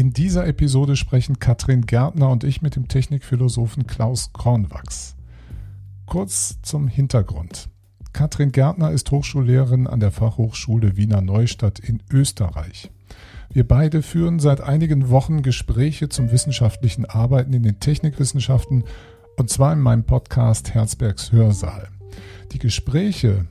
In dieser Episode sprechen Katrin Gärtner und ich mit dem Technikphilosophen Klaus Kornwachs. Kurz zum Hintergrund. Katrin Gärtner ist Hochschullehrerin an der Fachhochschule Wiener Neustadt in Österreich. Wir beide führen seit einigen Wochen Gespräche zum wissenschaftlichen Arbeiten in den Technikwissenschaften und zwar in meinem Podcast Herzbergs Hörsaal. Die Gespräche,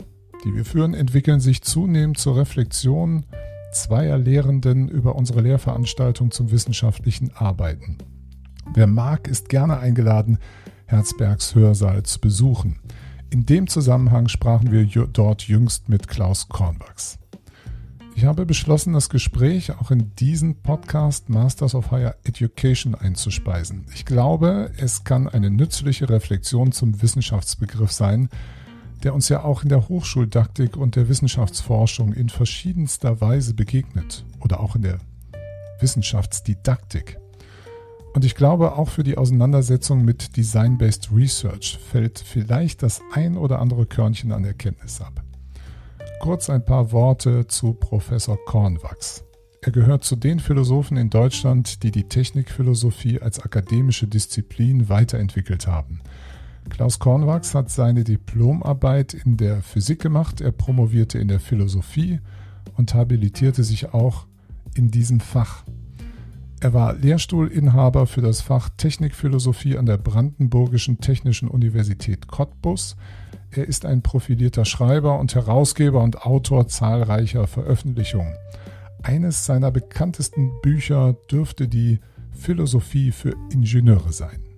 die wir führen, entwickeln sich zunehmend zur Reflexion zweier Lehrenden über unsere Lehrveranstaltung zum wissenschaftlichen Arbeiten. Wer mag, ist gerne eingeladen, Herzbergs Hörsaal zu besuchen. In dem Zusammenhang sprachen wir dort jüngst mit Klaus Kornwachs. Ich habe beschlossen, das Gespräch auch in diesen Podcast Masters of Higher Education einzuspeisen. Ich glaube, es kann eine nützliche Reflexion zum Wissenschaftsbegriff sein, der uns ja auch in der Hochschuldaktik und der Wissenschaftsforschung in verschiedenster Weise begegnet oder auch in der Wissenschaftsdidaktik. Und ich glaube, auch für die Auseinandersetzung mit Design-Based Research fällt vielleicht das ein oder andere Körnchen an Erkenntnis ab. Kurz ein paar Worte zu Professor Kornwachs. Er gehört zu den Philosophen in Deutschland, die die Technikphilosophie als akademische Disziplin weiterentwickelt haben – Klaus Kornwachs hat seine Diplomarbeit in der Physik gemacht, er promovierte in der Philosophie und habilitierte sich auch in diesem Fach. Er war Lehrstuhlinhaber für das Fach Technikphilosophie an der Brandenburgischen Technischen Universität Cottbus. Er ist ein profilierter Schreiber und Herausgeber und Autor zahlreicher Veröffentlichungen. Eines seiner bekanntesten Bücher dürfte die Philosophie für Ingenieure sein.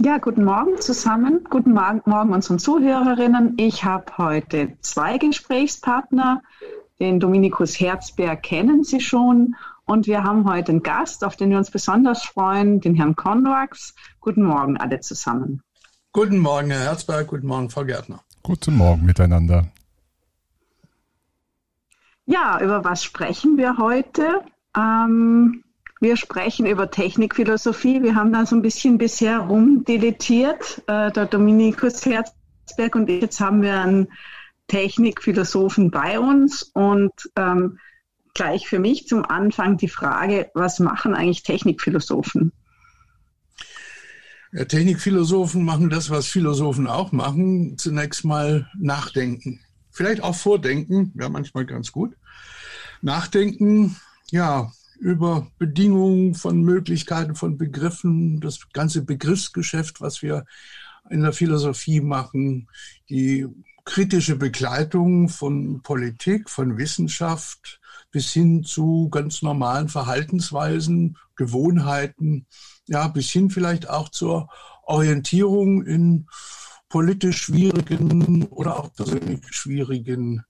Ja, guten Morgen zusammen. Guten Morgen unseren Zuhörerinnen. Ich habe heute zwei Gesprächspartner. Den Dominikus Herzberg kennen Sie schon. Und wir haben heute einen Gast, auf den wir uns besonders freuen, den Herrn Konwax. Guten Morgen alle zusammen. Guten Morgen, Herr Herzberg. Guten Morgen, Frau Gärtner. Guten Morgen miteinander. Ja, über was sprechen wir heute? Ähm, wir sprechen über Technikphilosophie. Wir haben da so ein bisschen bisher rumdeletiert, äh, der Dominikus Herzberg und ich. Jetzt haben wir einen Technikphilosophen bei uns und ähm, gleich für mich zum Anfang die Frage, was machen eigentlich Technikphilosophen? Ja, Technikphilosophen machen das, was Philosophen auch machen, zunächst mal nachdenken. Vielleicht auch vordenken, wäre manchmal ganz gut. Nachdenken, ja, über Bedingungen von Möglichkeiten von Begriffen, das ganze Begriffsgeschäft, was wir in der Philosophie machen, die kritische Begleitung von Politik, von Wissenschaft bis hin zu ganz normalen Verhaltensweisen, Gewohnheiten, ja, bis hin vielleicht auch zur Orientierung in politisch schwierigen oder auch persönlich schwierigen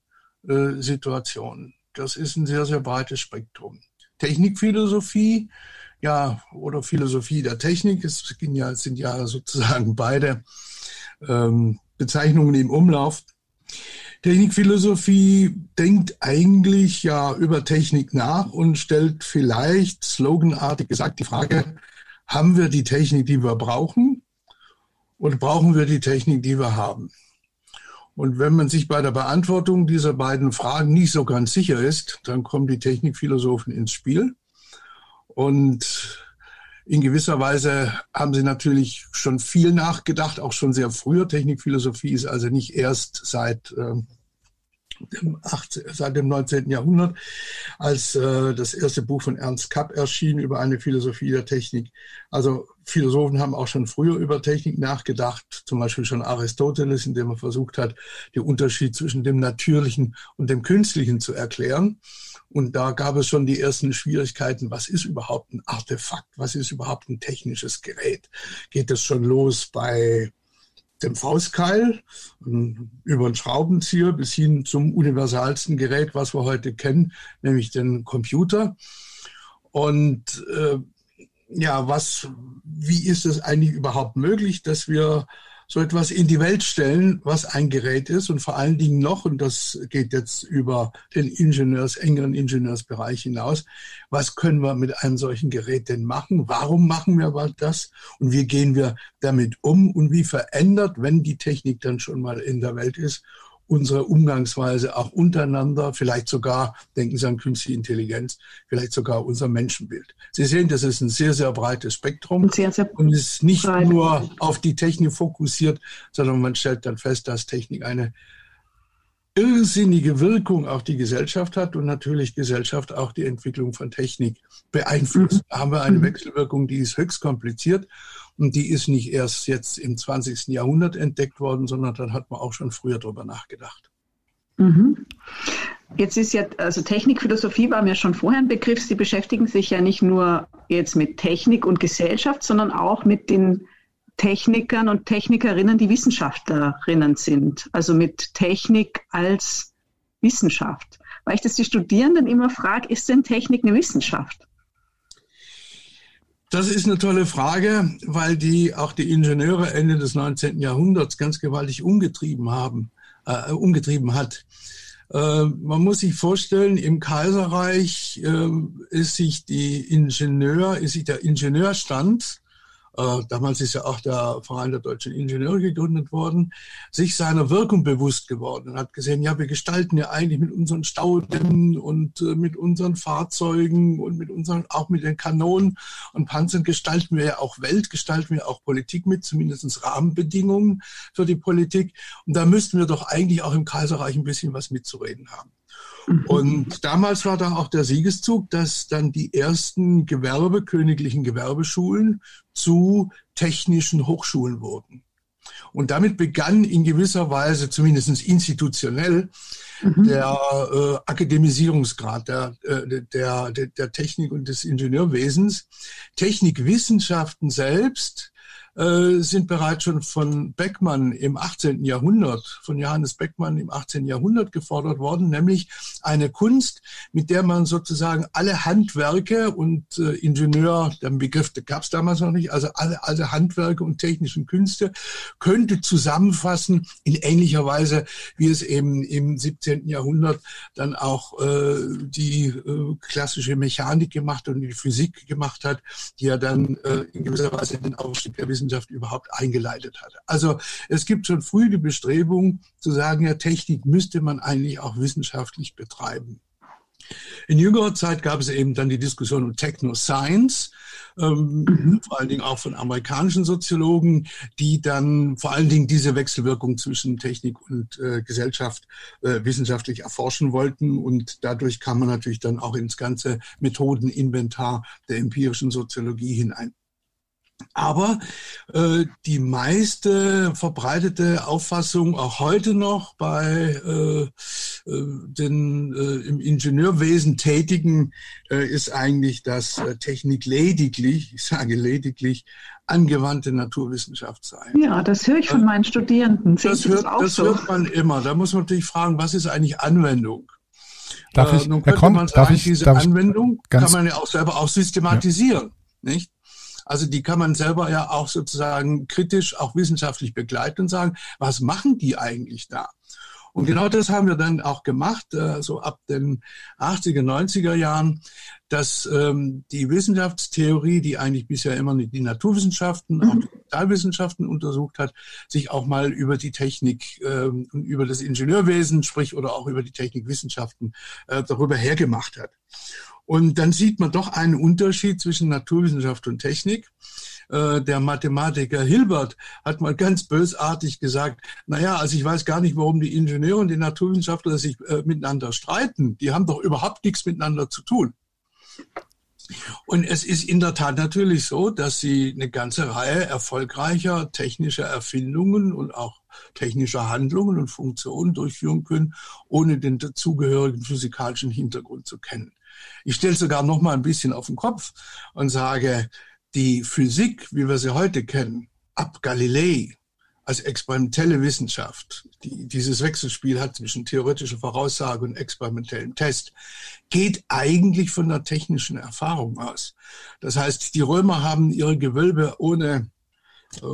äh, Situationen. Das ist ein sehr, sehr breites Spektrum. Technikphilosophie, ja, oder Philosophie der Technik. Es ja, sind ja sozusagen beide ähm, Bezeichnungen im Umlauf. Technikphilosophie denkt eigentlich ja über Technik nach und stellt vielleicht sloganartig gesagt die Frage, haben wir die Technik, die wir brauchen? Oder brauchen wir die Technik, die wir haben? Und wenn man sich bei der Beantwortung dieser beiden Fragen nicht so ganz sicher ist, dann kommen die Technikphilosophen ins Spiel. Und in gewisser Weise haben sie natürlich schon viel nachgedacht, auch schon sehr früher. Technikphilosophie ist also nicht erst seit äh, dem 18, seit dem 19. Jahrhundert, als äh, das erste Buch von Ernst Kapp erschien über eine Philosophie der Technik. Also Philosophen haben auch schon früher über Technik nachgedacht, zum Beispiel schon Aristoteles, indem er versucht hat, den Unterschied zwischen dem Natürlichen und dem Künstlichen zu erklären. Und da gab es schon die ersten Schwierigkeiten. Was ist überhaupt ein Artefakt? Was ist überhaupt ein technisches Gerät? Geht es schon los bei dem Faustkeil über den Schraubenzieher bis hin zum universalsten Gerät, was wir heute kennen, nämlich den Computer. Und äh, ja, was, wie ist es eigentlich überhaupt möglich, dass wir so etwas in die Welt stellen, was ein Gerät ist und vor allen Dingen noch, und das geht jetzt über den Ingenieurs, engeren Ingenieursbereich hinaus, was können wir mit einem solchen Gerät denn machen? Warum machen wir das? Und wie gehen wir damit um? Und wie verändert, wenn die Technik dann schon mal in der Welt ist, unsere Umgangsweise auch untereinander, vielleicht sogar, denken Sie an künstliche Intelligenz, vielleicht sogar unser Menschenbild. Sie sehen, das ist ein sehr, sehr breites Spektrum sehr, sehr und ist nicht breit. nur auf die Technik fokussiert, sondern man stellt dann fest, dass Technik eine irrsinnige Wirkung auf die Gesellschaft hat und natürlich Gesellschaft auch die Entwicklung von Technik beeinflusst. Da haben wir eine mhm. Wechselwirkung, die ist höchst kompliziert und die ist nicht erst jetzt im 20. Jahrhundert entdeckt worden, sondern dann hat man auch schon früher darüber nachgedacht. Mhm. Jetzt ist ja, also Technikphilosophie war mir schon vorher ein Begriff. Sie beschäftigen sich ja nicht nur jetzt mit Technik und Gesellschaft, sondern auch mit den Technikern und Technikerinnen, die Wissenschaftlerinnen sind. Also mit Technik als Wissenschaft. Weil ich das die Studierenden immer frage, ist denn Technik eine Wissenschaft? Das ist eine tolle Frage, weil die auch die Ingenieure Ende des 19. Jahrhunderts ganz gewaltig umgetrieben haben, äh, umgetrieben hat. Äh, man muss sich vorstellen, im Kaiserreich äh, ist sich die Ingenieur, ist sich der Ingenieurstand damals ist ja auch der Verein der deutschen Ingenieure gegründet worden, sich seiner Wirkung bewusst geworden und hat gesehen, ja, wir gestalten ja eigentlich mit unseren Staudämmen und äh, mit unseren Fahrzeugen und mit unseren, auch mit den Kanonen und Panzern gestalten wir ja auch Welt, gestalten wir auch Politik mit, zumindest Rahmenbedingungen für die Politik. Und da müssten wir doch eigentlich auch im Kaiserreich ein bisschen was mitzureden haben. Mhm. Und damals war da auch der Siegeszug, dass dann die ersten Gewerbe, königlichen Gewerbeschulen zu technischen Hochschulen wurden. Und damit begann in gewisser Weise, zumindest institutionell, mhm. der äh, Akademisierungsgrad der, äh, der, der, der Technik und des Ingenieurwesens. Technikwissenschaften selbst äh, sind bereits schon von Beckmann im 18. Jahrhundert, von Johannes Beckmann im 18. Jahrhundert gefordert worden, nämlich eine Kunst, mit der man sozusagen alle Handwerke und äh, Ingenieur, der Begriff gab es damals noch nicht, also alle, alle Handwerke und technischen Künste könnte zusammenfassen in ähnlicher Weise, wie es eben im 17. Jahrhundert dann auch äh, die äh, klassische Mechanik gemacht und die Physik gemacht hat, die ja dann äh, in gewisser Weise den Aufstieg der Wissenschaft Wissenschaft überhaupt eingeleitet hatte. Also es gibt schon früh die Bestrebung zu sagen, ja, Technik müsste man eigentlich auch wissenschaftlich betreiben. In jüngerer Zeit gab es eben dann die Diskussion um Techno-Science, ähm, mhm. vor allen Dingen auch von amerikanischen Soziologen, die dann vor allen Dingen diese Wechselwirkung zwischen Technik und äh, Gesellschaft äh, wissenschaftlich erforschen wollten. Und dadurch kam man natürlich dann auch ins ganze Methodeninventar der empirischen Soziologie hinein. Aber äh, die meiste verbreitete Auffassung auch heute noch bei äh, äh, den äh, im Ingenieurwesen Tätigen äh, ist eigentlich, dass äh, Technik lediglich, ich sage lediglich, angewandte Naturwissenschaft sei. Ja, das höre ich von meinen Studierenden. das, hört, das, das so? hört man immer. Da muss man natürlich fragen, was ist eigentlich Anwendung? Darf ich, äh, nun könnte Kron, man sagen, ich, diese Anwendung kann man ja auch selber auch systematisieren. Ja. Nicht? Also die kann man selber ja auch sozusagen kritisch, auch wissenschaftlich begleiten und sagen, was machen die eigentlich da? Und genau das haben wir dann auch gemacht, äh, so ab den 80er, 90er Jahren, dass ähm, die Wissenschaftstheorie, die eigentlich bisher immer die Naturwissenschaften, mhm. auch die Sozialwissenschaften untersucht hat, sich auch mal über die Technik ähm, und über das Ingenieurwesen, sprich oder auch über die Technikwissenschaften äh, darüber hergemacht hat. Und dann sieht man doch einen Unterschied zwischen Naturwissenschaft und Technik. Äh, der Mathematiker Hilbert hat mal ganz bösartig gesagt, naja, also ich weiß gar nicht, warum die Ingenieure und die Naturwissenschaftler sich äh, miteinander streiten. Die haben doch überhaupt nichts miteinander zu tun. Und es ist in der Tat natürlich so, dass sie eine ganze Reihe erfolgreicher technischer Erfindungen und auch technischer Handlungen und Funktionen durchführen können, ohne den dazugehörigen physikalischen Hintergrund zu kennen. Ich stelle sogar noch mal ein bisschen auf den Kopf und sage, die Physik, wie wir sie heute kennen, ab Galilei als experimentelle Wissenschaft, die dieses Wechselspiel hat zwischen theoretischer Voraussage und experimentellem Test, geht eigentlich von der technischen Erfahrung aus. Das heißt, die Römer haben ihre Gewölbe ohne äh,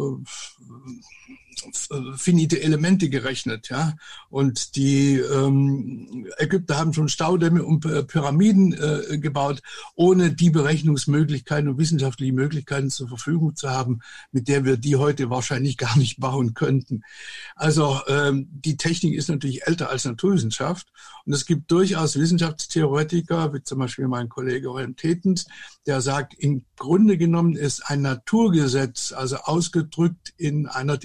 finite Elemente gerechnet, ja. Und die ähm, Ägypter haben schon Staudämme und Pyramiden äh, gebaut, ohne die Berechnungsmöglichkeiten und wissenschaftliche Möglichkeiten zur Verfügung zu haben, mit der wir die heute wahrscheinlich gar nicht bauen könnten. Also ähm, die Technik ist natürlich älter als Naturwissenschaft. Und es gibt durchaus Wissenschaftstheoretiker, wie zum Beispiel mein Kollege Holm Tetens, der sagt, im Grunde genommen ist ein Naturgesetz, also ausgedrückt in einer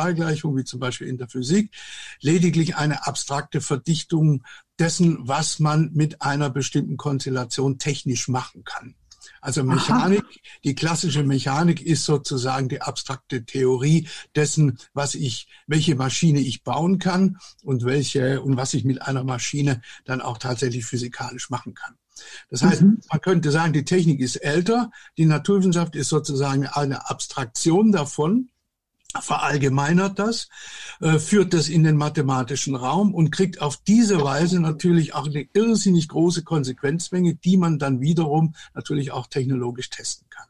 Differentialgleichung, wie zum Beispiel in der Physik, lediglich eine abstrakte Verdichtung dessen, was man mit einer bestimmten Konstellation technisch machen kann. Also Mechanik, Aha. die klassische Mechanik ist sozusagen die abstrakte Theorie dessen, was ich, welche Maschine ich bauen kann und welche und was ich mit einer Maschine dann auch tatsächlich physikalisch machen kann. Das heißt, mhm. man könnte sagen, die Technik ist älter, die Naturwissenschaft ist sozusagen eine Abstraktion davon verallgemeinert das, äh, führt das in den mathematischen Raum und kriegt auf diese Weise natürlich auch eine irrsinnig große Konsequenzmenge, die man dann wiederum natürlich auch technologisch testen kann.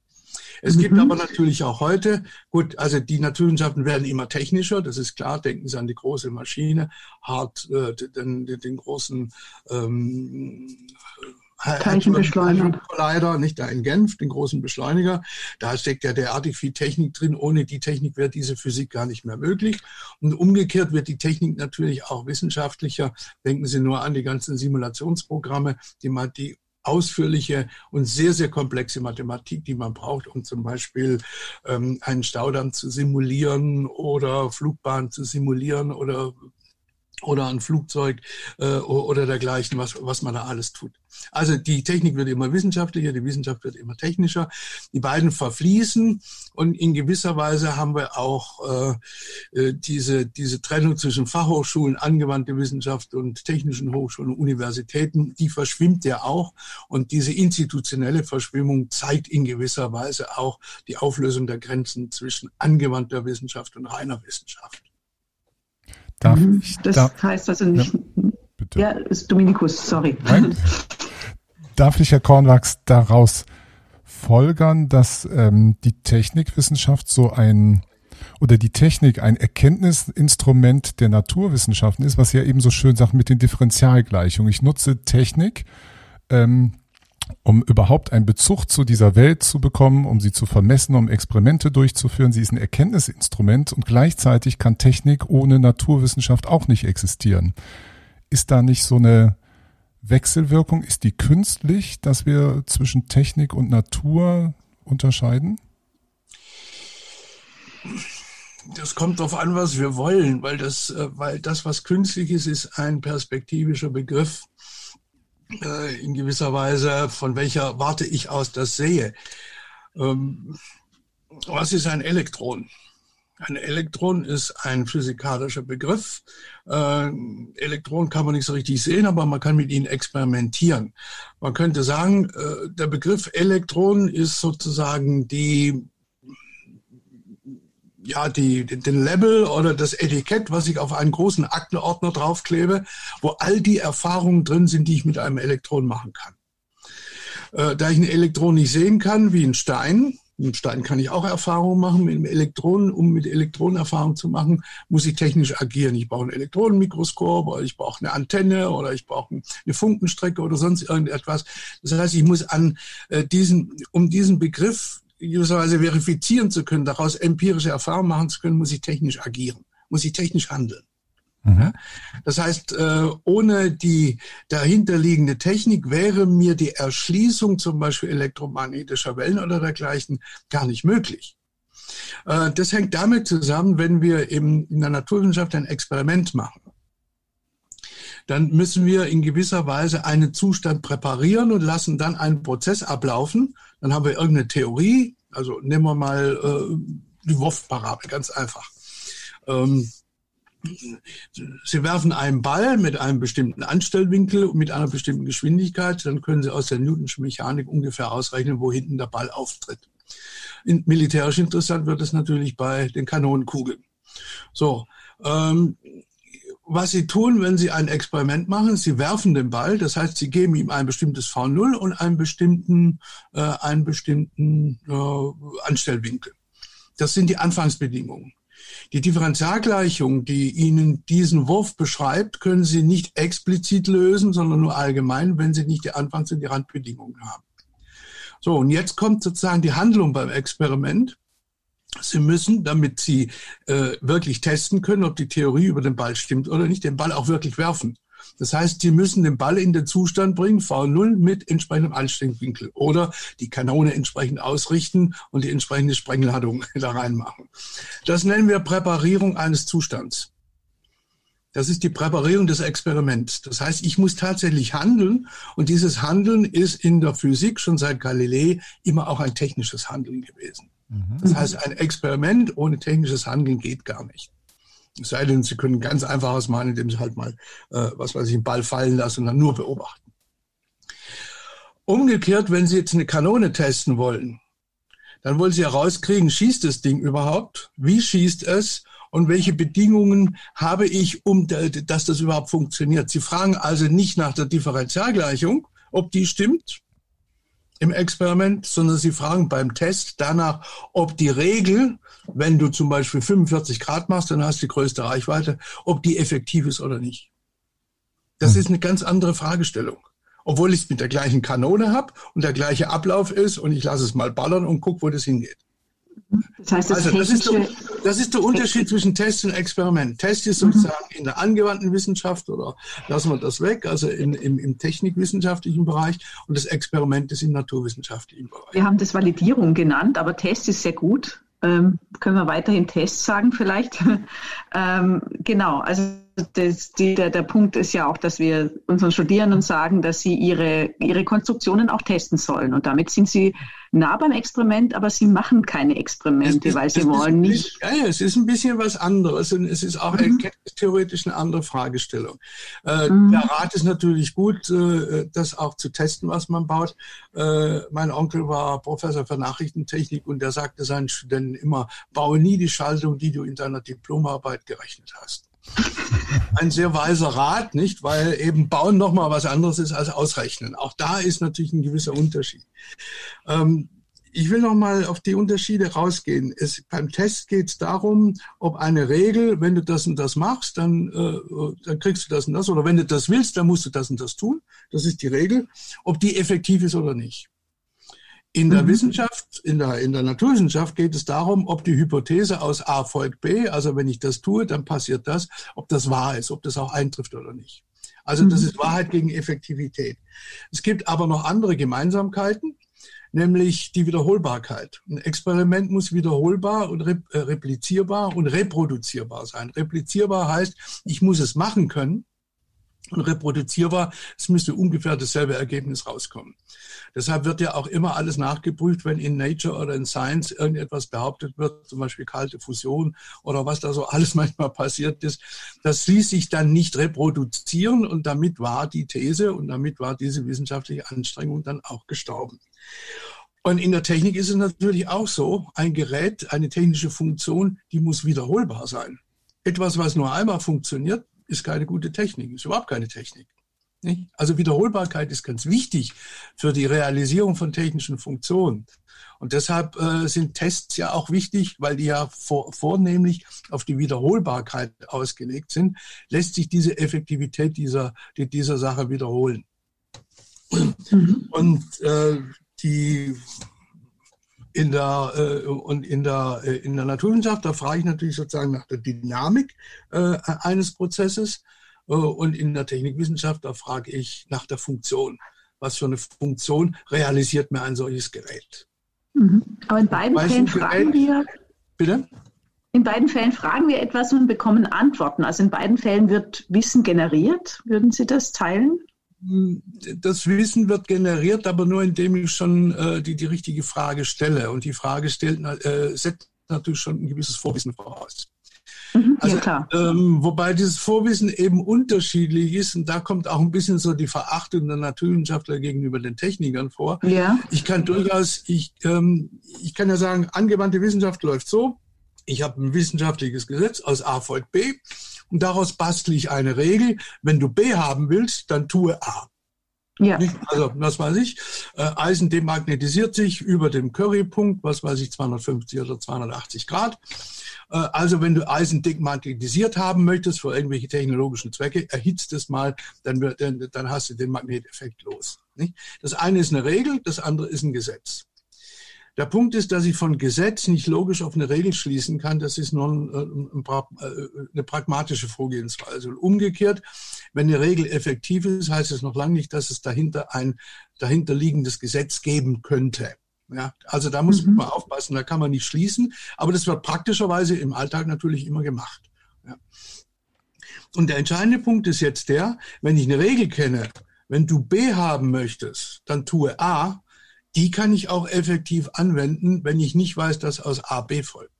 Es mhm. gibt aber natürlich auch heute, gut, also die Naturwissenschaften werden immer technischer, das ist klar, denken Sie an die große Maschine, hart, äh, den, den, den großen ähm, Teilchenbeschleuniger. Leider nicht da in Genf, den großen Beschleuniger. Da steckt ja derartig viel Technik drin. Ohne die Technik wäre diese Physik gar nicht mehr möglich. Und umgekehrt wird die Technik natürlich auch wissenschaftlicher. Denken Sie nur an die ganzen Simulationsprogramme, die man die ausführliche und sehr, sehr komplexe Mathematik, die man braucht, um zum Beispiel ähm, einen Staudamm zu simulieren oder Flugbahn zu simulieren oder oder ein Flugzeug äh, oder dergleichen, was, was man da alles tut. Also die Technik wird immer wissenschaftlicher, die Wissenschaft wird immer technischer. Die beiden verfließen und in gewisser Weise haben wir auch äh, äh diese, diese Trennung zwischen Fachhochschulen, angewandte Wissenschaft und technischen Hochschulen und Universitäten, die verschwimmt ja auch. Und diese institutionelle Verschwimmung zeigt in gewisser Weise auch die Auflösung der Grenzen zwischen angewandter Wissenschaft und reiner Wissenschaft. Darf mhm. ich, das darf, heißt also nicht. Ja, bitte. ja, ist Dominikus, sorry. Nein. Darf ich, Herr Kornwachs, daraus folgern, dass ähm, die Technikwissenschaft so ein oder die Technik ein Erkenntnisinstrument der Naturwissenschaften ist, was ja eben so schön sagt mit den Differentialgleichungen. Ich nutze Technik, ähm, um überhaupt einen Bezug zu dieser Welt zu bekommen, um sie zu vermessen, um Experimente durchzuführen. Sie ist ein Erkenntnisinstrument und gleichzeitig kann Technik ohne Naturwissenschaft auch nicht existieren. Ist da nicht so eine Wechselwirkung? Ist die künstlich, dass wir zwischen Technik und Natur unterscheiden? Das kommt darauf an, was wir wollen, weil das, äh, weil das, was künstlich ist, ist ein perspektivischer Begriff äh, in gewisser Weise, von welcher Warte ich aus das sehe. Ähm, was ist ein Elektron? Ein Elektron ist ein physikalischer Begriff. Äh, Elektron kann man nicht so richtig sehen, aber man kann mit ihnen experimentieren. Man könnte sagen, äh, der Begriff Elektron ist sozusagen die ja, die, den Label oder das Etikett, was ich auf einen großen Aktenordner draufklebe, wo all die Erfahrungen drin sind, die ich mit einem Elektron machen kann. Äh, da ich ein Elektron nicht sehen kann, wie ein Stein, mit Stein kann ich auch Erfahrungen machen, mit einem Elektron, um mit Elektronen Erfahrungen zu machen, muss ich technisch agieren. Ich brauche ein Elektronenmikroskop oder ich brauche eine Antenne oder ich brauche eine Funkenstrecke oder sonst irgendetwas. Das heißt, ich muss an äh, diesen, um diesen Begriff gewisserweise verifizieren zu können, daraus empirische Erfahrungen machen zu können, muss ich technisch agieren, muss ich technisch handeln. Mhm. Das heißt, äh, ohne die dahinterliegende Technik wäre mir die Erschließung zum Beispiel elektromagnetischer Wellen oder dergleichen gar nicht möglich. Äh, das hängt damit zusammen, wenn wir in der Naturwissenschaft ein Experiment machen dann müssen wir in gewisser Weise einen Zustand präparieren und lassen dann einen Prozess ablaufen. Dann haben wir irgendeine Theorie, also nehmen wir mal äh, die Wurfparabel, ganz einfach. Ähm, Sie werfen einen Ball mit einem bestimmten Anstellwinkel und mit einer bestimmten Geschwindigkeit, dann können Sie aus der Newtonschen Mechanik ungefähr ausrechnen, wo hinten der Ball auftritt. In, militärisch interessant wird es natürlich bei den Kanonenkugeln. So, ähm, was sie tun, wenn sie ein Experiment machen, sie werfen den Ball, das heißt, sie geben ihm ein bestimmtes V0 und einen bestimmten, äh, einen bestimmten äh, Anstellwinkel. Das sind die Anfangsbedingungen. Die Differentialgleichung, die Ihnen diesen Wurf beschreibt, können Sie nicht explizit lösen, sondern nur allgemein, wenn Sie nicht die Anfangs- und die Randbedingungen haben. So, und jetzt kommt sozusagen die Handlung beim Experiment. Sie müssen, damit Sie äh, wirklich testen können, ob die Theorie über den Ball stimmt oder nicht, den Ball auch wirklich werfen. Das heißt, Sie müssen den Ball in den Zustand bringen, V0 mit entsprechendem Ansteckwinkel oder die Kanone entsprechend ausrichten und die entsprechende Sprengladung da reinmachen. Das nennen wir Präparierung eines Zustands. Das ist die Präparierung des Experiments. Das heißt, ich muss tatsächlich handeln und dieses Handeln ist in der Physik schon seit Galilei immer auch ein technisches Handeln gewesen. Mhm. Das heißt, ein Experiment ohne technisches Handeln geht gar nicht. Es sei denn, Sie können ganz einfaches machen, indem Sie halt mal, äh, was weiß ich, einen Ball fallen lassen und dann nur beobachten. Umgekehrt, wenn Sie jetzt eine Kanone testen wollen, dann wollen Sie herauskriegen, schießt das Ding überhaupt? Wie schießt es? Und welche Bedingungen habe ich, um, dass das überhaupt funktioniert? Sie fragen also nicht nach der Differentialgleichung, ob die stimmt, im Experiment, sondern sie fragen beim Test danach, ob die Regel, wenn du zum Beispiel 45 Grad machst, dann hast du die größte Reichweite, ob die effektiv ist oder nicht. Das hm. ist eine ganz andere Fragestellung. Obwohl ich es mit der gleichen Kanone habe und der gleiche Ablauf ist und ich lasse es mal ballern und guck, wo das hingeht. Das heißt, das, also, das, ist der, das ist der Unterschied zwischen Test und Experiment. Test ist mhm. sozusagen in der angewandten Wissenschaft oder lassen wir das weg, also in, im, im technikwissenschaftlichen Bereich und das Experiment ist im naturwissenschaftlichen Bereich. Wir haben das Validierung genannt, aber Test ist sehr gut. Ähm, können wir weiterhin Test sagen vielleicht? ähm, genau, also das, die, der, der Punkt ist ja auch, dass wir unseren Studierenden sagen, dass sie ihre, ihre Konstruktionen auch testen sollen. Und damit sind sie nah beim Experiment, aber sie machen keine Experimente, ist, weil sie wollen nicht. Ja, ja, es ist ein bisschen was anderes und es ist auch mhm. theoretisch eine andere Fragestellung. Äh, mhm. Der Rat ist natürlich gut, äh, das auch zu testen, was man baut. Äh, mein Onkel war Professor für Nachrichtentechnik und der sagte seinen Studenten immer, baue nie die Schaltung, die du in deiner Diplomarbeit gerechnet hast. Ein sehr weiser Rat, nicht? Weil eben bauen nochmal was anderes ist als ausrechnen. Auch da ist natürlich ein gewisser Unterschied. Ähm, ich will noch mal auf die Unterschiede rausgehen. Es, beim Test geht es darum, ob eine Regel, wenn du das und das machst, dann, äh, dann kriegst du das und das. Oder wenn du das willst, dann musst du das und das tun. Das ist die Regel. Ob die effektiv ist oder nicht. In der mhm. Wissenschaft, in der, in der Naturwissenschaft geht es darum, ob die Hypothese aus A folgt B, also wenn ich das tue, dann passiert das, ob das wahr ist, ob das auch eintrifft oder nicht. Also das mhm. ist Wahrheit gegen Effektivität. Es gibt aber noch andere Gemeinsamkeiten, nämlich die Wiederholbarkeit. Ein Experiment muss wiederholbar und äh, replizierbar und reproduzierbar sein. Replizierbar heißt, ich muss es machen können und reproduzierbar, es müsste ungefähr dasselbe Ergebnis rauskommen. Deshalb wird ja auch immer alles nachgeprüft, wenn in Nature oder in Science irgendetwas behauptet wird, zum Beispiel kalte Fusion oder was da so alles manchmal passiert ist. Das ließ sich dann nicht reproduzieren und damit war die These und damit war diese wissenschaftliche Anstrengung dann auch gestorben. Und in der Technik ist es natürlich auch so, ein Gerät, eine technische Funktion, die muss wiederholbar sein. Etwas, was nur einmal funktioniert, ist keine gute Technik, ist überhaupt keine Technik. Also Wiederholbarkeit ist ganz wichtig für die Realisierung von technischen Funktionen. Und deshalb äh, sind Tests ja auch wichtig, weil die ja vor, vornehmlich auf die Wiederholbarkeit ausgelegt sind, lässt sich diese Effektivität dieser, die, dieser Sache wiederholen. Mhm. Und äh, die in der äh, und in der äh, in der Naturwissenschaft, da frage ich natürlich sozusagen nach der Dynamik äh, eines Prozesses äh, und in der Technikwissenschaft, da frage ich nach der Funktion. Was für eine Funktion realisiert mir ein solches Gerät? Mhm. Aber in beiden Fällen fragen wir. Bitte? In beiden Fällen fragen wir etwas und bekommen Antworten. Also in beiden Fällen wird Wissen generiert. Würden Sie das teilen? Das Wissen wird generiert, aber nur indem ich schon äh, die, die richtige Frage stelle. Und die Frage stellt, äh, setzt natürlich schon ein gewisses Vorwissen voraus. Mhm, also, ja, ähm, wobei dieses Vorwissen eben unterschiedlich ist und da kommt auch ein bisschen so die Verachtung der Naturwissenschaftler gegenüber den Technikern vor. Ja. Ich kann durchaus, ich, ähm, ich kann ja sagen, angewandte Wissenschaft läuft so. Ich habe ein wissenschaftliches Gesetz aus A folgt B und daraus bastle ich eine Regel. Wenn du B haben willst, dann tue A. Ja. Also, was weiß ich, äh, Eisen demagnetisiert sich über dem Currypunkt, was weiß ich, 250 oder 280 Grad. Äh, also wenn du Eisen dick magnetisiert haben möchtest für irgendwelche technologischen Zwecke, erhitzt es mal, dann, wird, dann, dann hast du den Magneteffekt los. Nicht? Das eine ist eine Regel, das andere ist ein Gesetz. Der Punkt ist, dass ich von Gesetz nicht logisch auf eine Regel schließen kann. Das ist nur ein, ein, ein, eine pragmatische Vorgehensweise. Und umgekehrt, wenn eine Regel effektiv ist, heißt es noch lange nicht, dass es dahinter ein dahinterliegendes Gesetz geben könnte. Ja, also da muss mhm. man aufpassen, da kann man nicht schließen, aber das wird praktischerweise im Alltag natürlich immer gemacht. Ja. Und der entscheidende Punkt ist jetzt der, wenn ich eine Regel kenne, wenn du B haben möchtest, dann tue A, die kann ich auch effektiv anwenden, wenn ich nicht weiß, dass aus A B folgt.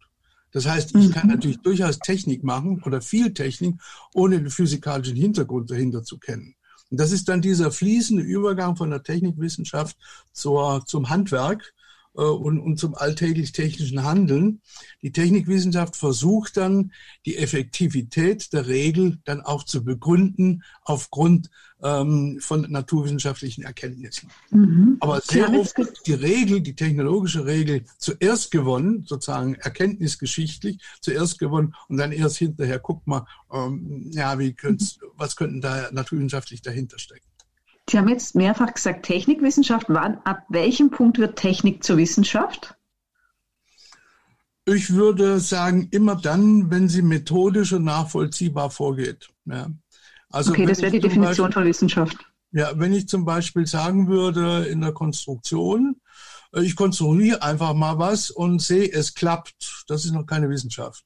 Das heißt, ich kann mhm. natürlich durchaus Technik machen oder viel Technik, ohne den physikalischen Hintergrund dahinter zu kennen. Und das ist dann dieser fließende Übergang von der Technikwissenschaft zur, zum Handwerk, und, und zum alltäglich technischen Handeln. Die Technikwissenschaft versucht dann, die Effektivität der Regel dann auch zu begründen aufgrund ähm, von naturwissenschaftlichen Erkenntnissen. Mhm. Aber sehr oft ist die Regel, die technologische Regel, zuerst gewonnen, sozusagen erkenntnisgeschichtlich, zuerst gewonnen und dann erst hinterher guckt mal, ähm, ja, wie könnt's, was könnten da naturwissenschaftlich dahinter stecken. Sie haben jetzt mehrfach gesagt, Technikwissenschaft. Wann, ab welchem Punkt wird Technik zur Wissenschaft? Ich würde sagen, immer dann, wenn sie methodisch und nachvollziehbar vorgeht. Ja. Also okay, das wäre die Definition Beispiel, von Wissenschaft. Ja, wenn ich zum Beispiel sagen würde in der Konstruktion, äh, ich konstruiere einfach mal was und sehe, es klappt, das ist noch keine Wissenschaft.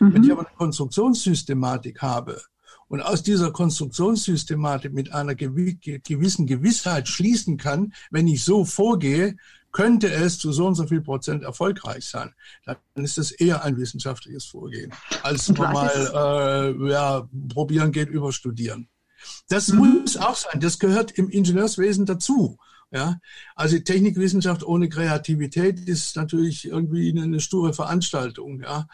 Mhm. Wenn ich aber eine Konstruktionssystematik habe, und aus dieser Konstruktionssystematik mit einer gewissen Gewissheit schließen kann, wenn ich so vorgehe, könnte es zu so und so viel Prozent erfolgreich sein. Dann ist es eher ein wissenschaftliches Vorgehen, als normal äh, ja, probieren geht über studieren. Das mhm. muss auch sein. Das gehört im Ingenieurswesen dazu. Ja, also Technikwissenschaft ohne Kreativität ist natürlich irgendwie eine, sture Veranstaltung. Ja,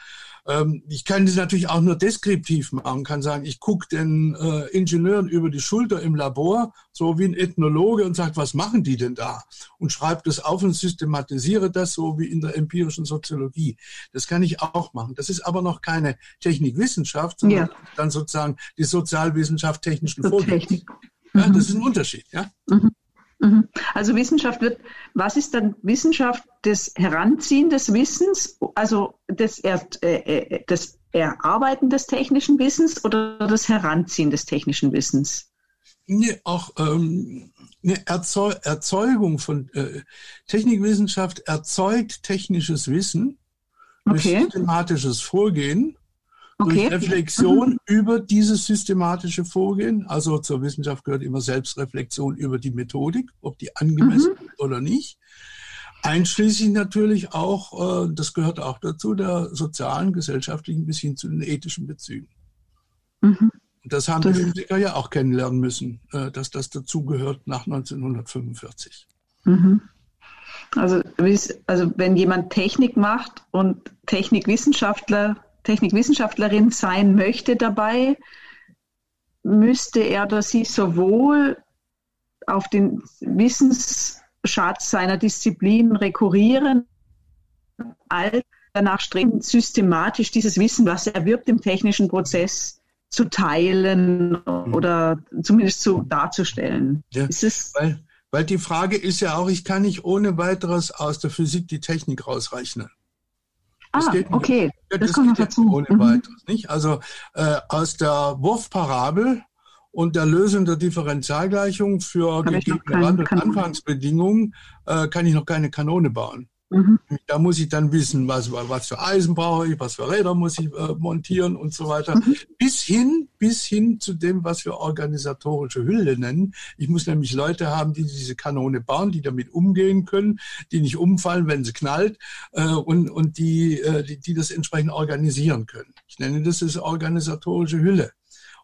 ähm, ich kann das natürlich auch nur deskriptiv machen, kann sagen, ich gucke den äh, Ingenieuren über die Schulter im Labor, so wie ein Ethnologe und sagt, was machen die denn da? Und schreibe das auf und systematisiere das so wie in der empirischen Soziologie. Das kann ich auch machen. Das ist aber noch keine Technikwissenschaft, sondern ja. dann sozusagen die Sozialwissenschaft technischen Vorgehens. Ja, das ist ein Unterschied. Ja. Mhm. Mhm. Also Wissenschaft wird, was ist dann Wissenschaft des Heranziehen des Wissens, also des, er, äh, äh, des Erarbeiten des technischen Wissens oder das Heranziehen des technischen Wissens? Nee, auch ähm, eine Erzeu Erzeugung von äh, Technikwissenschaft erzeugt technisches Wissen okay. durch systematisches Vorgehen Okay. Durch Reflexion mhm. über dieses systematische Vorgehen. Also zur Wissenschaft gehört immer Selbstreflexion über die Methodik, ob die angemessen mhm. ist oder nicht. Einschließlich natürlich auch, äh, das gehört auch dazu, der sozialen, gesellschaftlichen bis hin zu den ethischen Bezügen. Mhm. Das haben das die Physiker ja auch kennenlernen müssen, äh, dass das dazugehört nach 1945. Mhm. Also, also wenn jemand Technik macht und Technikwissenschaftler Technikwissenschaftlerin sein möchte dabei, müsste er oder sie sowohl auf den Wissensschatz seiner Disziplin rekurrieren, als danach streben, systematisch dieses Wissen, was er erwirbt im technischen Prozess, zu teilen oder zumindest zu darzustellen. Ja, weil, weil die Frage ist ja auch, ich kann nicht ohne weiteres aus der Physik die Technik rausrechnen. Das ah, okay. Das, das kommt noch dazu. Ohne mhm. weiteres, nicht? Also äh, aus der Wurfparabel und der Lösung der Differentialgleichung für gegebene Rand- und Anfangsbedingungen äh, kann ich noch keine Kanone bauen. Mhm. Da muss ich dann wissen, was, was für Eisen brauche ich, was für Räder muss ich äh, montieren und so weiter. Mhm. Bis hin, bis hin zu dem, was wir organisatorische Hülle nennen. Ich muss nämlich Leute haben, die diese Kanone bauen, die damit umgehen können, die nicht umfallen, wenn sie knallt äh, und, und die, äh, die, die das entsprechend organisieren können. Ich nenne das das organisatorische Hülle.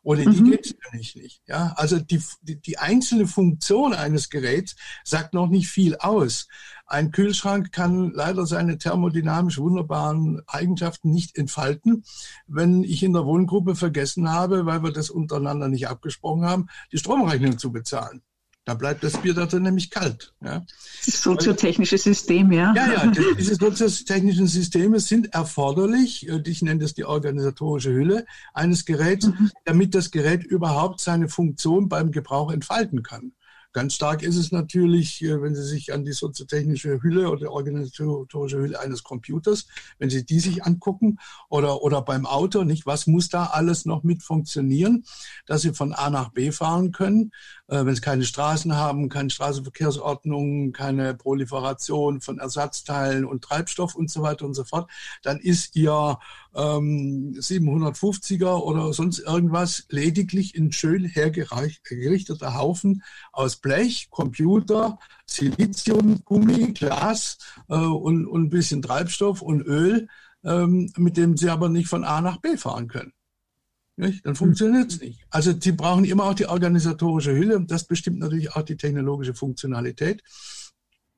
Ohne die mhm. geht es nämlich nicht. Ja, also die, die, die einzelne Funktion eines Geräts sagt noch nicht viel aus. Ein Kühlschrank kann leider seine thermodynamisch wunderbaren Eigenschaften nicht entfalten, wenn ich in der Wohngruppe vergessen habe, weil wir das untereinander nicht abgesprochen haben, die Stromrechnung zu bezahlen Da bleibt das Bier da nämlich kalt. Ja. Das soziotechnische System, ja. Ja, ja, diese soziotechnischen Systeme sind erforderlich, ich nenne das die organisatorische Hülle eines Geräts, mhm. damit das Gerät überhaupt seine Funktion beim Gebrauch entfalten kann. Ganz stark ist es natürlich, äh, wenn Sie sich an die soziotechnische Hülle oder organisatorische Hülle eines Computers, wenn Sie die sich angucken oder, oder beim Auto, nicht? Was muss da alles noch mit funktionieren, dass Sie von A nach B fahren können? Äh, wenn Sie keine Straßen haben, keine Straßenverkehrsordnung, keine Proliferation von Ersatzteilen und Treibstoff und so weiter und so fort, dann ist Ihr ähm, 750er oder sonst irgendwas lediglich ein schön hergerichteter Haufen aus Blech, Computer, Silizium, Gummi, Glas äh, und, und ein bisschen Treibstoff und Öl, ähm, mit dem Sie aber nicht von A nach B fahren können. Nicht? Dann funktioniert es nicht. Also Sie brauchen immer auch die organisatorische Hülle und das bestimmt natürlich auch die technologische Funktionalität.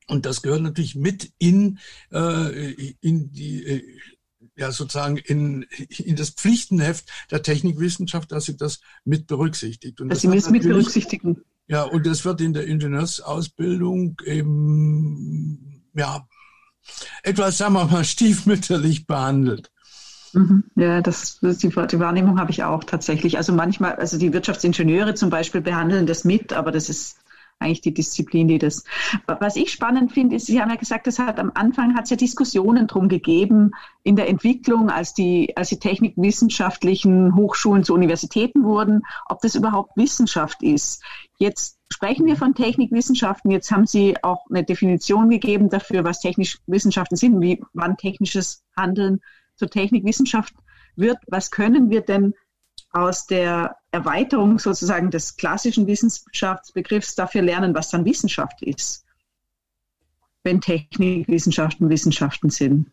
Und das gehört natürlich mit in, äh, in die äh, ja sozusagen in, in das Pflichtenheft der Technikwissenschaft, dass sie das mit berücksichtigt. Und dass das sie es mit berücksichtigen. Ja, und das wird in der Ingenieursausbildung eben, ja, etwas, sagen wir mal, stiefmütterlich behandelt. Mhm. Ja, das, die, die Wahrnehmung habe ich auch tatsächlich. Also manchmal, also die Wirtschaftsingenieure zum Beispiel behandeln das mit, aber das ist eigentlich die Disziplin, die das. Was ich spannend finde, ist, Sie haben ja gesagt, es hat am Anfang hat es ja Diskussionen drum gegeben in der Entwicklung, als die, als die technikwissenschaftlichen Hochschulen zu Universitäten wurden, ob das überhaupt Wissenschaft ist. Jetzt sprechen wir von Technikwissenschaften. Jetzt haben Sie auch eine Definition gegeben dafür, was technische Wissenschaften sind, wie wann technisches Handeln zur Technikwissenschaft wird. Was können wir denn aus der Erweiterung sozusagen des klassischen Wissenschaftsbegriffs dafür lernen, was dann Wissenschaft ist, wenn Technikwissenschaften Wissenschaften sind?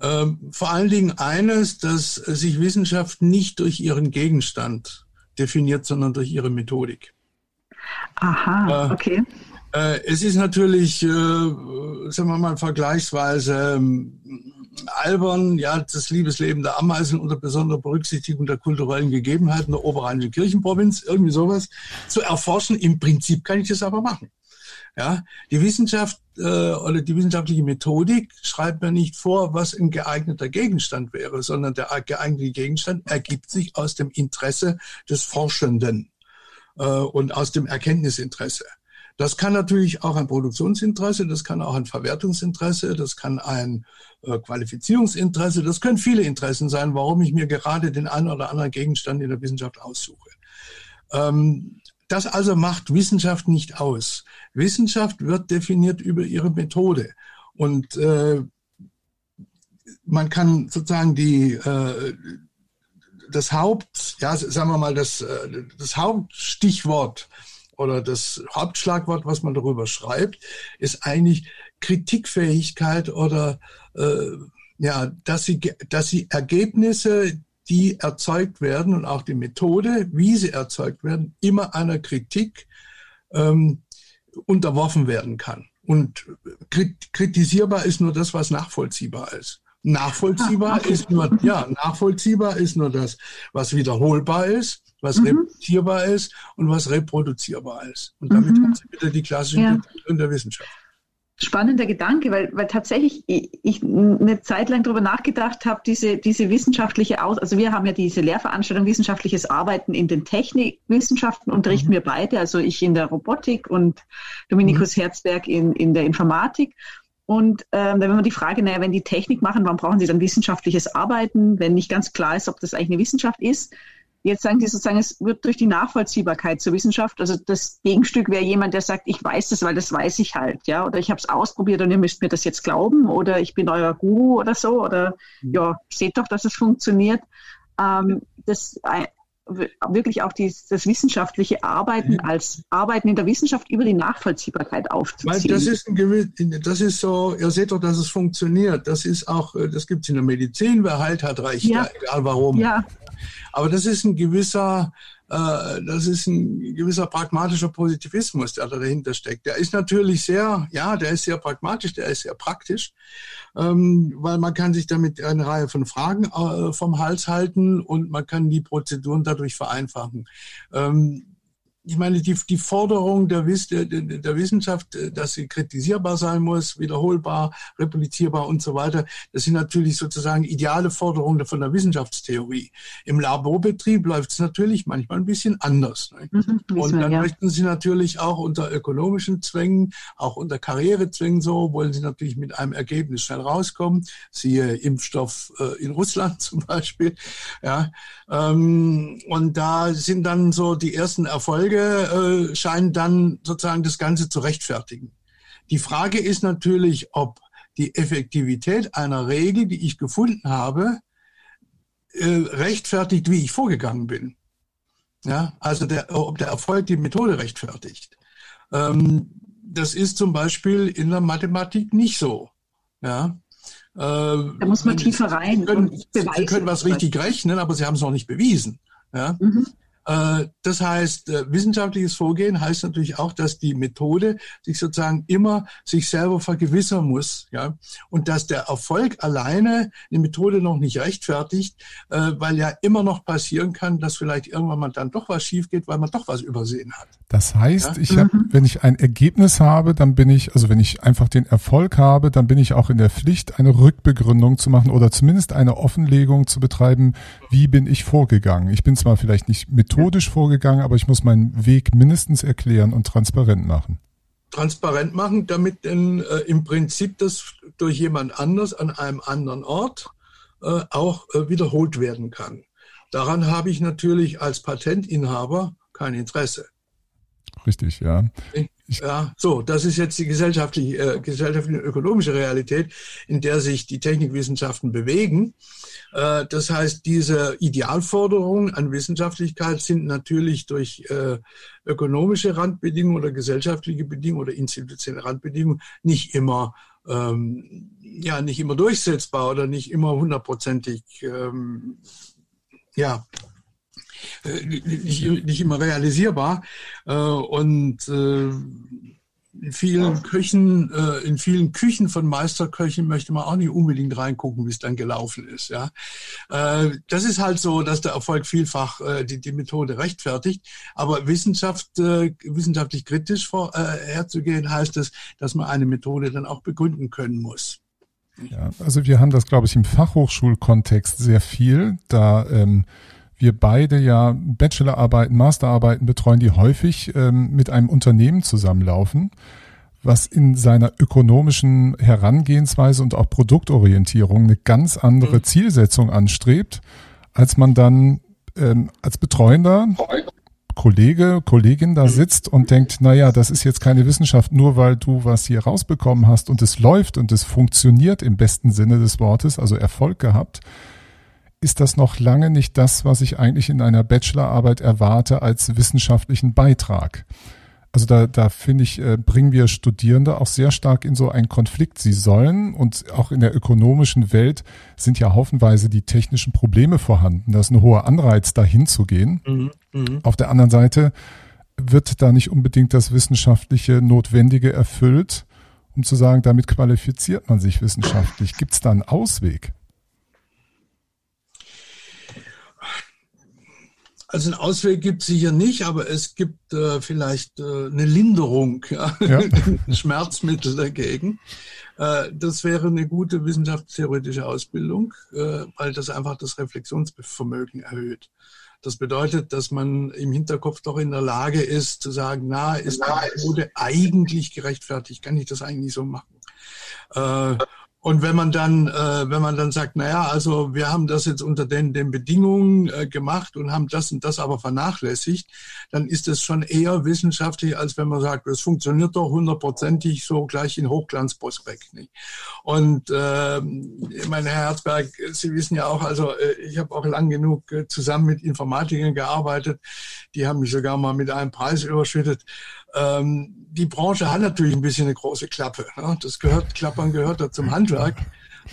Ähm, vor allen Dingen eines, dass sich Wissenschaft nicht durch ihren Gegenstand definiert, sondern durch ihre Methodik. Aha, äh, okay. Äh, es ist natürlich, äh, sagen wir mal, vergleichsweise ähm, albern, ja, das Liebesleben der Ameisen unter besonderer Berücksichtigung der kulturellen Gegebenheiten der oberrheinischen Kirchenprovinz, irgendwie sowas, zu erforschen. Im Prinzip kann ich das aber machen. Ja, die Wissenschaft äh, oder die wissenschaftliche Methodik schreibt mir nicht vor, was ein geeigneter Gegenstand wäre, sondern der geeignete Gegenstand ergibt sich aus dem Interesse des Forschenden äh, und aus dem Erkenntnisinteresse. Das kann natürlich auch ein Produktionsinteresse, das kann auch ein Verwertungsinteresse, das kann ein äh, Qualifizierungsinteresse, das können viele Interessen sein, warum ich mir gerade den einen oder anderen Gegenstand in der Wissenschaft aussuche. Ähm, das also macht Wissenschaft nicht aus. Wissenschaft wird definiert über ihre Methode. Und äh, man kann sozusagen die, äh, das Haupt, ja, sagen wir mal, das, äh, das Hauptstichwort oder das Hauptschlagwort, was man darüber schreibt, ist eigentlich Kritikfähigkeit oder äh, ja, dass sie, dass sie Ergebnisse, die erzeugt werden und auch die Methode, wie sie erzeugt werden, immer einer Kritik ähm, unterworfen werden kann. Und kritisierbar ist nur das, was nachvollziehbar ist. Nachvollziehbar ah, ist nur, ja, nachvollziehbar ist nur das, was wiederholbar ist was mhm. repetierbar ist und was reproduzierbar ist. Und damit mhm. haben Sie wieder die klassische ja. in der Wissenschaft. Spannender Gedanke, weil, weil tatsächlich ich eine Zeit lang darüber nachgedacht habe, diese, diese wissenschaftliche Aus, also wir haben ja diese Lehrveranstaltung wissenschaftliches Arbeiten in den Technikwissenschaften, unterrichten mhm. wir beide, also ich in der Robotik und Dominikus mhm. Herzberg in, in der Informatik. Und ähm, wenn man die Frage, naja, wenn die Technik machen, warum brauchen sie dann wissenschaftliches Arbeiten, wenn nicht ganz klar ist, ob das eigentlich eine Wissenschaft ist, Jetzt sagen Sie sozusagen, es wird durch die Nachvollziehbarkeit zur Wissenschaft. Also das Gegenstück wäre jemand, der sagt, ich weiß das, weil das weiß ich halt, ja, oder ich habe es ausprobiert und ihr müsst mir das jetzt glauben, oder ich bin euer Guru oder so, oder mhm. ja, seht doch, dass es funktioniert. Ähm, das äh, wirklich auch die, das wissenschaftliche Arbeiten als Arbeiten in der Wissenschaft über die Nachvollziehbarkeit aufzuziehen. Das ist, ein, das ist so, ihr seht doch, dass es funktioniert. Das ist auch, äh, das gibt es in der Medizin, wer heilt, hat recht, ja. egal warum. Ja. Aber das ist ein gewisser, äh, das ist ein gewisser pragmatischer Positivismus, der da dahinter steckt. Der ist natürlich sehr, ja, der ist sehr pragmatisch, der ist sehr praktisch, ähm, weil man kann sich damit eine Reihe von Fragen äh, vom Hals halten und man kann die Prozeduren dadurch vereinfachen. Ähm, ich meine, die, die Forderung der, der, der Wissenschaft, äh, dass sie kritisierbar sein muss, wiederholbar, replizierbar und so weiter, das sind natürlich sozusagen ideale Forderungen von der Wissenschaftstheorie. Im Laborbetrieb läuft es natürlich manchmal ein bisschen anders. Mhm, und dann ja. möchten sie natürlich auch unter ökonomischen Zwängen, auch unter Karrierezwängen so, wollen sie natürlich mit einem Ergebnis schnell rauskommen. Siehe Impfstoff äh, in Russland zum Beispiel. Ja, ähm, und da sind dann so die ersten Erfolge Frage äh, scheint dann sozusagen das Ganze zu rechtfertigen. Die Frage ist natürlich, ob die Effektivität einer Regel, die ich gefunden habe, äh, rechtfertigt, wie ich vorgegangen bin. Ja, also der, ob der Erfolg die Methode rechtfertigt. Ähm, das ist zum Beispiel in der Mathematik nicht so. Ja, äh, da muss man tiefer rein. Sie können, Sie können was richtig rechnen, aber Sie haben es noch nicht bewiesen. Ja? Mhm. Äh, das heißt, äh, wissenschaftliches Vorgehen heißt natürlich auch, dass die Methode sich sozusagen immer sich selber vergewissern muss, ja, und dass der Erfolg alleine eine Methode noch nicht rechtfertigt, äh, weil ja immer noch passieren kann, dass vielleicht irgendwann mal dann doch was schief geht, weil man doch was übersehen hat. Das heißt, ja? ich hab, mhm. wenn ich ein Ergebnis habe, dann bin ich, also wenn ich einfach den Erfolg habe, dann bin ich auch in der Pflicht, eine Rückbegründung zu machen oder zumindest eine Offenlegung zu betreiben, wie bin ich vorgegangen. Ich bin zwar vielleicht nicht methodisch vorgegangen, aber ich muss meinen Weg mindestens erklären und transparent machen. Transparent machen, damit denn äh, im Prinzip das durch jemand anders an einem anderen Ort äh, auch äh, wiederholt werden kann. Daran habe ich natürlich als Patentinhaber kein Interesse. Richtig, ja. Ja, so, das ist jetzt die gesellschaftliche, äh, gesellschaftliche ökonomische Realität, in der sich die Technikwissenschaften bewegen. Äh, das heißt, diese Idealforderungen an Wissenschaftlichkeit sind natürlich durch äh, ökonomische Randbedingungen oder gesellschaftliche Bedingungen oder institutionelle Randbedingungen nicht immer ähm, ja nicht immer durchsetzbar oder nicht immer hundertprozentig ähm, ja nicht, nicht immer realisierbar. Äh, und äh, in vielen Küchen, in vielen Küchen von Meisterköchen möchte man auch nicht unbedingt reingucken, wie es dann gelaufen ist. Ja, das ist halt so, dass der Erfolg vielfach die, die Methode rechtfertigt. Aber Wissenschaft, wissenschaftlich kritisch vor, herzugehen, heißt es, dass man eine Methode dann auch begründen können muss. Ja, also wir haben das, glaube ich, im Fachhochschulkontext sehr viel. Da ähm, wir beide ja Bachelorarbeiten, Masterarbeiten betreuen, die häufig ähm, mit einem Unternehmen zusammenlaufen, was in seiner ökonomischen Herangehensweise und auch Produktorientierung eine ganz andere mhm. Zielsetzung anstrebt, als man dann ähm, als Betreuender Kollege, Kollegin da mhm. sitzt und denkt, na ja, das ist jetzt keine Wissenschaft, nur weil du was hier rausbekommen hast und es läuft und es funktioniert im besten Sinne des Wortes, also Erfolg gehabt, ist das noch lange nicht das, was ich eigentlich in einer Bachelorarbeit erwarte als wissenschaftlichen Beitrag. Also da, da finde ich, äh, bringen wir Studierende auch sehr stark in so einen Konflikt. Sie sollen und auch in der ökonomischen Welt sind ja haufenweise die technischen Probleme vorhanden. Da ist ein hoher Anreiz, dahin zu gehen. Mhm, mh. Auf der anderen Seite wird da nicht unbedingt das wissenschaftliche Notwendige erfüllt, um zu sagen, damit qualifiziert man sich wissenschaftlich. Gibt es da einen Ausweg? Also einen Ausweg gibt es sicher nicht, aber es gibt äh, vielleicht äh, eine Linderung, ja? ja. ein Schmerzmittel dagegen. Äh, das wäre eine gute wissenschaftstheoretische Ausbildung, äh, weil das einfach das Reflexionsvermögen erhöht. Das bedeutet, dass man im Hinterkopf doch in der Lage ist zu sagen, na, ist die Methode eigentlich gerechtfertigt? Kann ich das eigentlich so machen? Und wenn man dann, äh, wenn man dann sagt, na ja, also wir haben das jetzt unter den, den Bedingungen äh, gemacht und haben das und das aber vernachlässigt, dann ist es schon eher wissenschaftlich, als wenn man sagt, es funktioniert doch hundertprozentig so gleich in Hochglanzprospekt. Nicht? Und äh, ich meine, Herr Herzberg, Sie wissen ja auch, also äh, ich habe auch lang genug äh, zusammen mit Informatikern gearbeitet, die haben mich sogar mal mit einem Preis überschüttet. Ähm, die Branche hat natürlich ein bisschen eine große Klappe. Ne? Das gehört, Klappern gehört da zum Handwerk.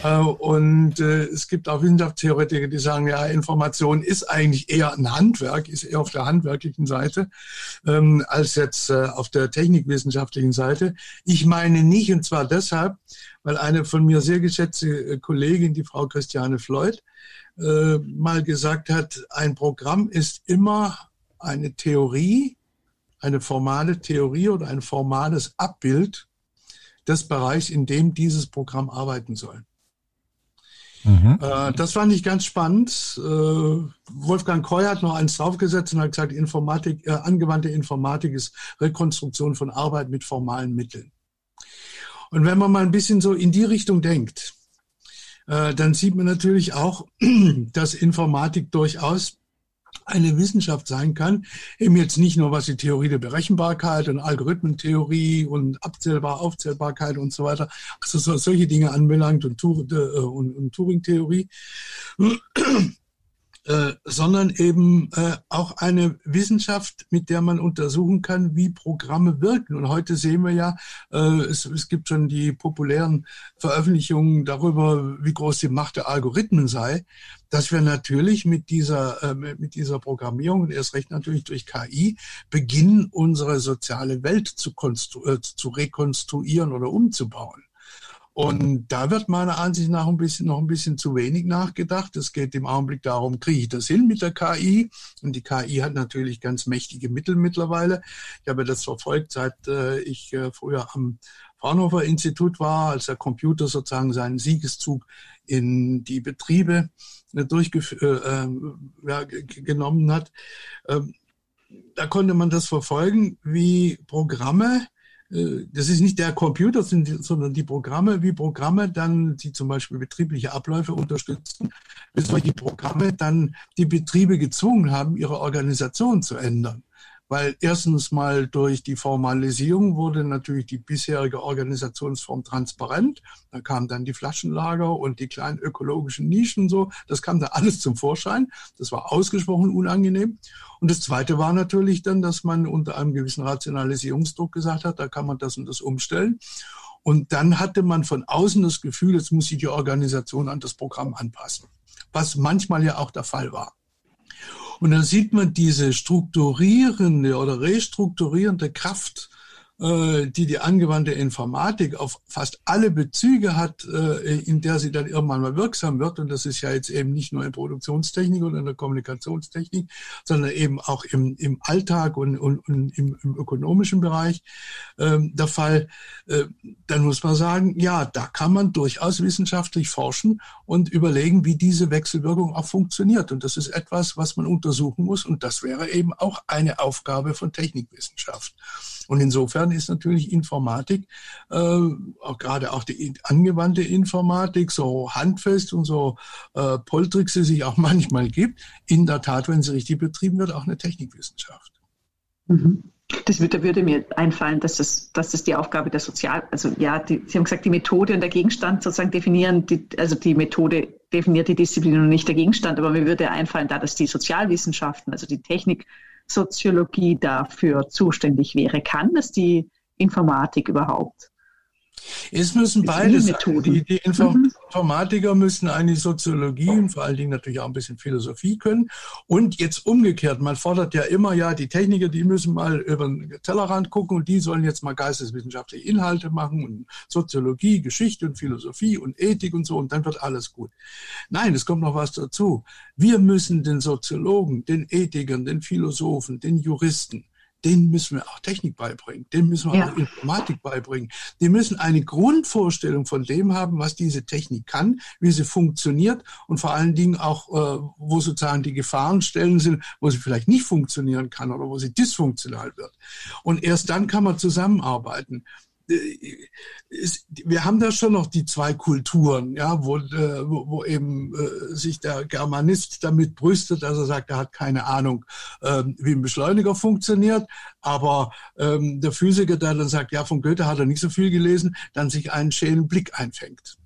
Äh, und äh, es gibt auch Wissenschaftstheoretiker, die sagen, ja, Information ist eigentlich eher ein Handwerk, ist eher auf der handwerklichen Seite ähm, als jetzt äh, auf der technikwissenschaftlichen Seite. Ich meine nicht, und zwar deshalb, weil eine von mir sehr geschätzte äh, Kollegin, die Frau Christiane Floyd, äh, mal gesagt hat, ein Programm ist immer eine Theorie, eine formale Theorie oder ein formales Abbild des Bereichs, in dem dieses Programm arbeiten soll. Mhm. Äh, das fand ich ganz spannend. Äh, Wolfgang Koy hat noch eins draufgesetzt und hat gesagt, Informatik, äh, angewandte Informatik ist Rekonstruktion von Arbeit mit formalen Mitteln. Und wenn man mal ein bisschen so in die Richtung denkt, äh, dann sieht man natürlich auch, dass Informatik durchaus eine Wissenschaft sein kann, eben jetzt nicht nur was die Theorie der Berechenbarkeit und Algorithmentheorie und Abzählbar, Aufzählbarkeit und so weiter, also so, solche Dinge anbelangt und, äh, und, und Turing-Theorie, äh, sondern eben äh, auch eine Wissenschaft, mit der man untersuchen kann, wie Programme wirken. Und heute sehen wir ja, äh, es, es gibt schon die populären Veröffentlichungen darüber, wie groß die Macht der Algorithmen sei, dass wir natürlich mit dieser, äh, mit dieser Programmierung und erst recht natürlich durch KI beginnen, unsere soziale Welt zu, äh, zu rekonstruieren oder umzubauen. Und da wird meiner Ansicht nach ein bisschen, noch ein bisschen zu wenig nachgedacht. Es geht im Augenblick darum, kriege ich das hin mit der KI? Und die KI hat natürlich ganz mächtige Mittel mittlerweile. Ich habe das verfolgt, seit äh, ich äh, früher am Fraunhofer Institut war, als der Computer sozusagen seinen Siegeszug in die Betriebe äh, durchgeführt äh, ja, genommen hat. Ähm, da konnte man das verfolgen, wie Programme das ist nicht der Computer, sondern die Programme, wie Programme dann, die zum Beispiel betriebliche Abläufe unterstützen, wie solche Programme dann die Betriebe gezwungen haben, ihre Organisation zu ändern weil erstens mal durch die Formalisierung wurde natürlich die bisherige Organisationsform transparent. Da kamen dann die Flaschenlager und die kleinen ökologischen Nischen so. Das kam da alles zum Vorschein. Das war ausgesprochen unangenehm. Und das Zweite war natürlich dann, dass man unter einem gewissen Rationalisierungsdruck gesagt hat, da kann man das und das umstellen. Und dann hatte man von außen das Gefühl, jetzt muss sich die Organisation an das Programm anpassen. Was manchmal ja auch der Fall war. Und dann sieht man diese strukturierende oder restrukturierende Kraft die die angewandte Informatik auf fast alle Bezüge hat, äh, in der sie dann irgendwann mal wirksam wird. Und das ist ja jetzt eben nicht nur in Produktionstechnik oder in der Kommunikationstechnik, sondern eben auch im, im Alltag und, und, und im, im ökonomischen Bereich ähm, der Fall. Äh, dann muss man sagen, ja, da kann man durchaus wissenschaftlich forschen und überlegen, wie diese Wechselwirkung auch funktioniert. Und das ist etwas, was man untersuchen muss. Und das wäre eben auch eine Aufgabe von Technikwissenschaft. Und insofern ist natürlich Informatik, äh, auch gerade auch die angewandte Informatik, so handfest und so äh, poltrig sie sich auch manchmal gibt, in der Tat, wenn sie richtig betrieben wird, auch eine Technikwissenschaft. Mhm. Das würde, würde, mir einfallen, dass das, dass das die Aufgabe der Sozial, also ja, die, Sie haben gesagt, die Methode und der Gegenstand sozusagen definieren, die, also die Methode definiert die Disziplin und nicht der Gegenstand, aber mir würde einfallen, da dass die Sozialwissenschaften, also die Technik Soziologie dafür zuständig wäre. Kann das die Informatik überhaupt? Es müssen beides. Die, die mhm. Informatiker müssen eigentlich Soziologie und vor allen Dingen natürlich auch ein bisschen Philosophie können. Und jetzt umgekehrt, man fordert ja immer, ja, die Techniker, die müssen mal über den Tellerrand gucken und die sollen jetzt mal geisteswissenschaftliche Inhalte machen und Soziologie, Geschichte und Philosophie und Ethik und so und dann wird alles gut. Nein, es kommt noch was dazu. Wir müssen den Soziologen, den Ethikern, den Philosophen, den Juristen, denen müssen wir auch Technik beibringen, denen müssen wir ja. auch Informatik beibringen. Die müssen eine Grundvorstellung von dem haben, was diese Technik kann, wie sie funktioniert und vor allen Dingen auch, äh, wo sozusagen die Gefahrenstellen sind, wo sie vielleicht nicht funktionieren kann oder wo sie dysfunktional wird. Und erst dann kann man zusammenarbeiten ist, wir haben da schon noch die zwei Kulturen, ja, wo, äh, wo, eben äh, sich der Germanist damit brüstet, dass er sagt, er hat keine Ahnung, ähm, wie ein Beschleuniger funktioniert, aber ähm, der Physiker, der dann sagt, ja, von Goethe hat er nicht so viel gelesen, dann sich einen schälen Blick einfängt.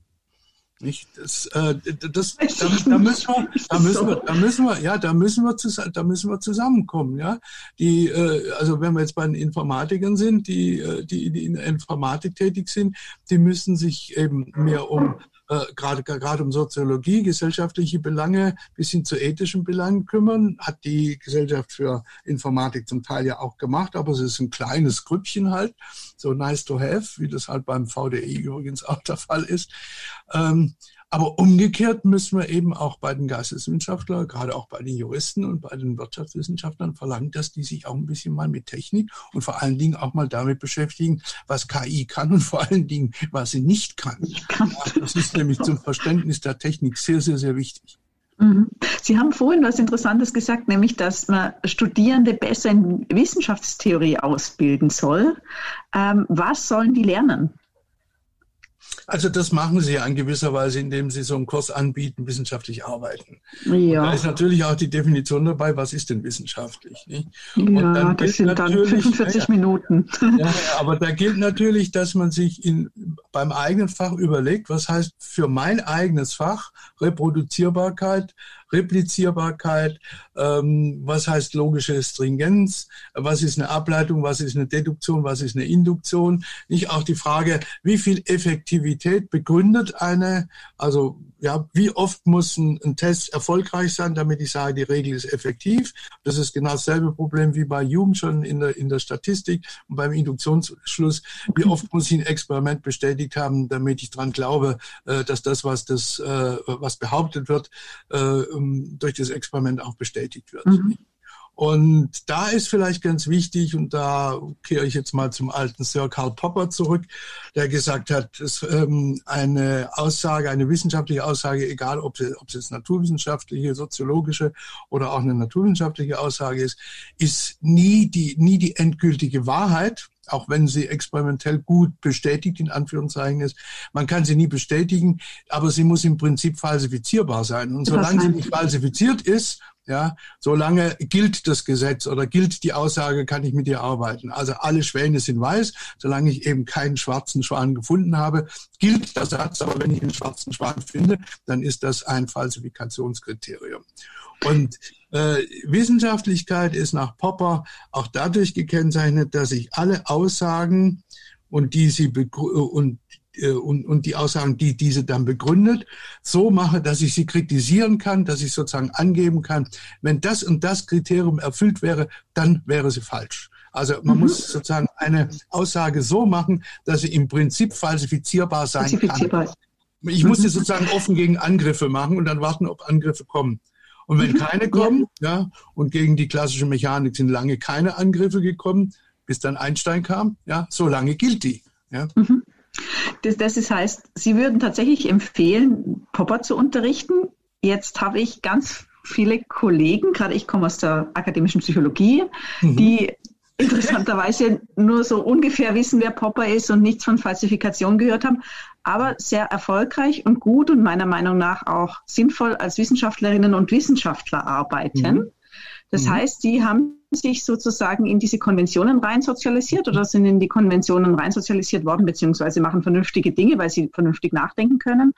Nicht? Das, äh, das, da, da, müssen wir, da müssen wir, da müssen wir, ja, da müssen wir, zusammen, da müssen wir zusammenkommen, ja. Die, äh, also wenn wir jetzt bei den Informatikern sind, die, äh, die, die in der Informatik tätig sind, die müssen sich eben mehr um äh, gerade gerade um Soziologie, gesellschaftliche Belange bis hin zu ethischen Belangen kümmern. Hat die Gesellschaft für Informatik zum Teil ja auch gemacht, aber es ist ein kleines Grüppchen halt, so nice to have, wie das halt beim VDI übrigens auch der Fall ist. Ähm, Aber umgekehrt müssen wir eben auch bei den Geisteswissenschaftlern, gerade auch bei den Juristen und bei den Wirtschaftswissenschaftlern verlangen, dass die sich auch ein bisschen mal mit Technik und vor allen Dingen auch mal damit beschäftigen, was KI kann und vor allen Dingen, was sie nicht kann. Das ist nämlich zum Verständnis der Technik sehr, sehr, sehr wichtig. Mhm. Sie haben vorhin was Interessantes gesagt, nämlich, dass man Studierende besser in Wissenschaftstheorie ausbilden soll. Ähm, was sollen die lernen? Also das machen sie ja in gewisser Weise, indem sie so einen Kurs anbieten, wissenschaftlich arbeiten. Ja. da ist natürlich auch die Definition dabei, was ist denn wissenschaftlich? Nicht? Ja, das sind dann 45 ja, Minuten. Ja, aber da gilt natürlich, dass man sich in, beim eigenen Fach überlegt, was heißt für mein eigenes Fach Reproduzierbarkeit, Replizierbarkeit, ähm, was heißt logische Stringenz, was ist eine Ableitung, was ist eine Deduktion, was ist eine Induktion. Nicht auch die Frage, wie viel Effektivität begründet eine, also ja, wie oft muss ein, ein, Test erfolgreich sein, damit ich sage, die Regel ist effektiv. Das ist genau dasselbe Problem wie bei Jugend schon in der, in der Statistik und beim Induktionsschluss. Wie oft muss ich ein Experiment bestätigt haben, damit ich dran glaube, äh, dass das, was das, äh, was behauptet wird, äh, durch das Experiment auch bestätigt wird. Mhm. Und da ist vielleicht ganz wichtig, und da kehre ich jetzt mal zum alten Sir Karl Popper zurück, der gesagt hat, dass ähm, eine Aussage, eine wissenschaftliche Aussage, egal ob, sie, ob es jetzt naturwissenschaftliche, soziologische oder auch eine naturwissenschaftliche Aussage ist, ist nie die, nie die endgültige Wahrheit, auch wenn sie experimentell gut bestätigt in Anführungszeichen ist. Man kann sie nie bestätigen, aber sie muss im Prinzip falsifizierbar sein. Und solange sie nicht falsifiziert ist, ja, solange gilt das Gesetz oder gilt die Aussage, kann ich mit dir arbeiten. Also alle Schwäne sind weiß, solange ich eben keinen schwarzen Schwan gefunden habe, gilt der Satz. Aber wenn ich einen schwarzen Schwan finde, dann ist das ein Falsifikationskriterium. Und Wissenschaftlichkeit ist nach Popper auch dadurch gekennzeichnet, dass ich alle Aussagen und die sie und äh, und, und die Aussagen, die diese dann begründet, so mache, dass ich sie kritisieren kann, dass ich sozusagen angeben kann, wenn das und das Kriterium erfüllt wäre, dann wäre sie falsch. Also man mhm. muss sozusagen eine Aussage so machen, dass sie im Prinzip falsifizierbar sein falsifizierbar. kann. Ich muss sie mhm. sozusagen offen gegen Angriffe machen und dann warten, ob Angriffe kommen. Und wenn keine kommen, ja, und gegen die klassische Mechanik sind lange keine Angriffe gekommen, bis dann Einstein kam, ja, so lange gilt die. Ja. Mhm. Das, das heißt, Sie würden tatsächlich empfehlen, Popper zu unterrichten. Jetzt habe ich ganz viele Kollegen, gerade ich komme aus der akademischen Psychologie, mhm. die interessanterweise nur so ungefähr wissen, wer Popper ist und nichts von Falsifikation gehört haben, aber sehr erfolgreich und gut und meiner Meinung nach auch sinnvoll als Wissenschaftlerinnen und Wissenschaftler arbeiten. Mhm. Das mhm. heißt, die haben sich sozusagen in diese Konventionen rein sozialisiert oder sind in die Konventionen rein sozialisiert worden, beziehungsweise machen vernünftige Dinge, weil sie vernünftig nachdenken können,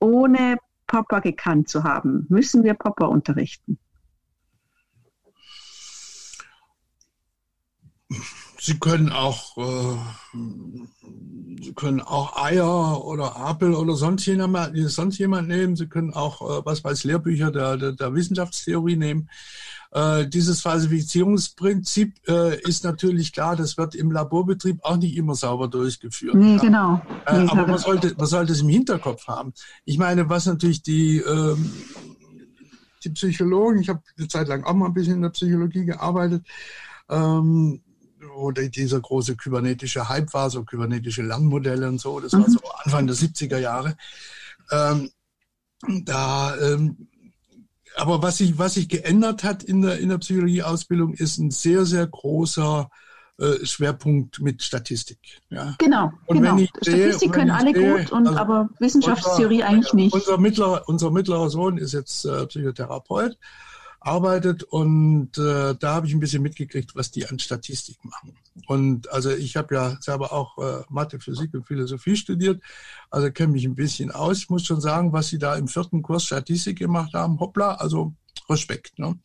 ohne Popper gekannt zu haben. Müssen wir Popper unterrichten? Sie können auch, äh, Sie können auch Eier oder Apel oder sonst jemand, sonst jemand nehmen. Sie können auch, äh, was weiß, Lehrbücher der, der, der Wissenschaftstheorie nehmen. Äh, dieses Falsifizierungsprinzip äh, ist natürlich klar, das wird im Laborbetrieb auch nicht immer sauber durchgeführt. Nee, genau. Äh, nee, aber man sollte, man sollte es im Hinterkopf haben. Ich meine, was natürlich die, ähm, die Psychologen, ich habe eine Zeit lang auch mal ein bisschen in der Psychologie gearbeitet, ähm, wo dieser große kybernetische Hype war, so kybernetische Lernmodelle und so, das mhm. war so Anfang der 70er Jahre. Ähm, da ähm, aber was sich, was sich geändert hat in der, in der Psychologieausbildung, ist ein sehr, sehr großer äh, Schwerpunkt mit Statistik. Ja. Genau, und genau. Sehe, Statistik können alle sehe, gut, und, also aber Wissenschaftstheorie unser, eigentlich nicht. Unser mittlerer, unser mittlerer Sohn ist jetzt äh, Psychotherapeut arbeitet und äh, da habe ich ein bisschen mitgekriegt, was die an Statistik machen. Und also ich habe ja selber auch äh, Mathe, Physik und Philosophie studiert, also kenne mich ein bisschen aus. Ich muss schon sagen, was sie da im vierten Kurs Statistik gemacht haben, hoppla, also Respekt. Ne?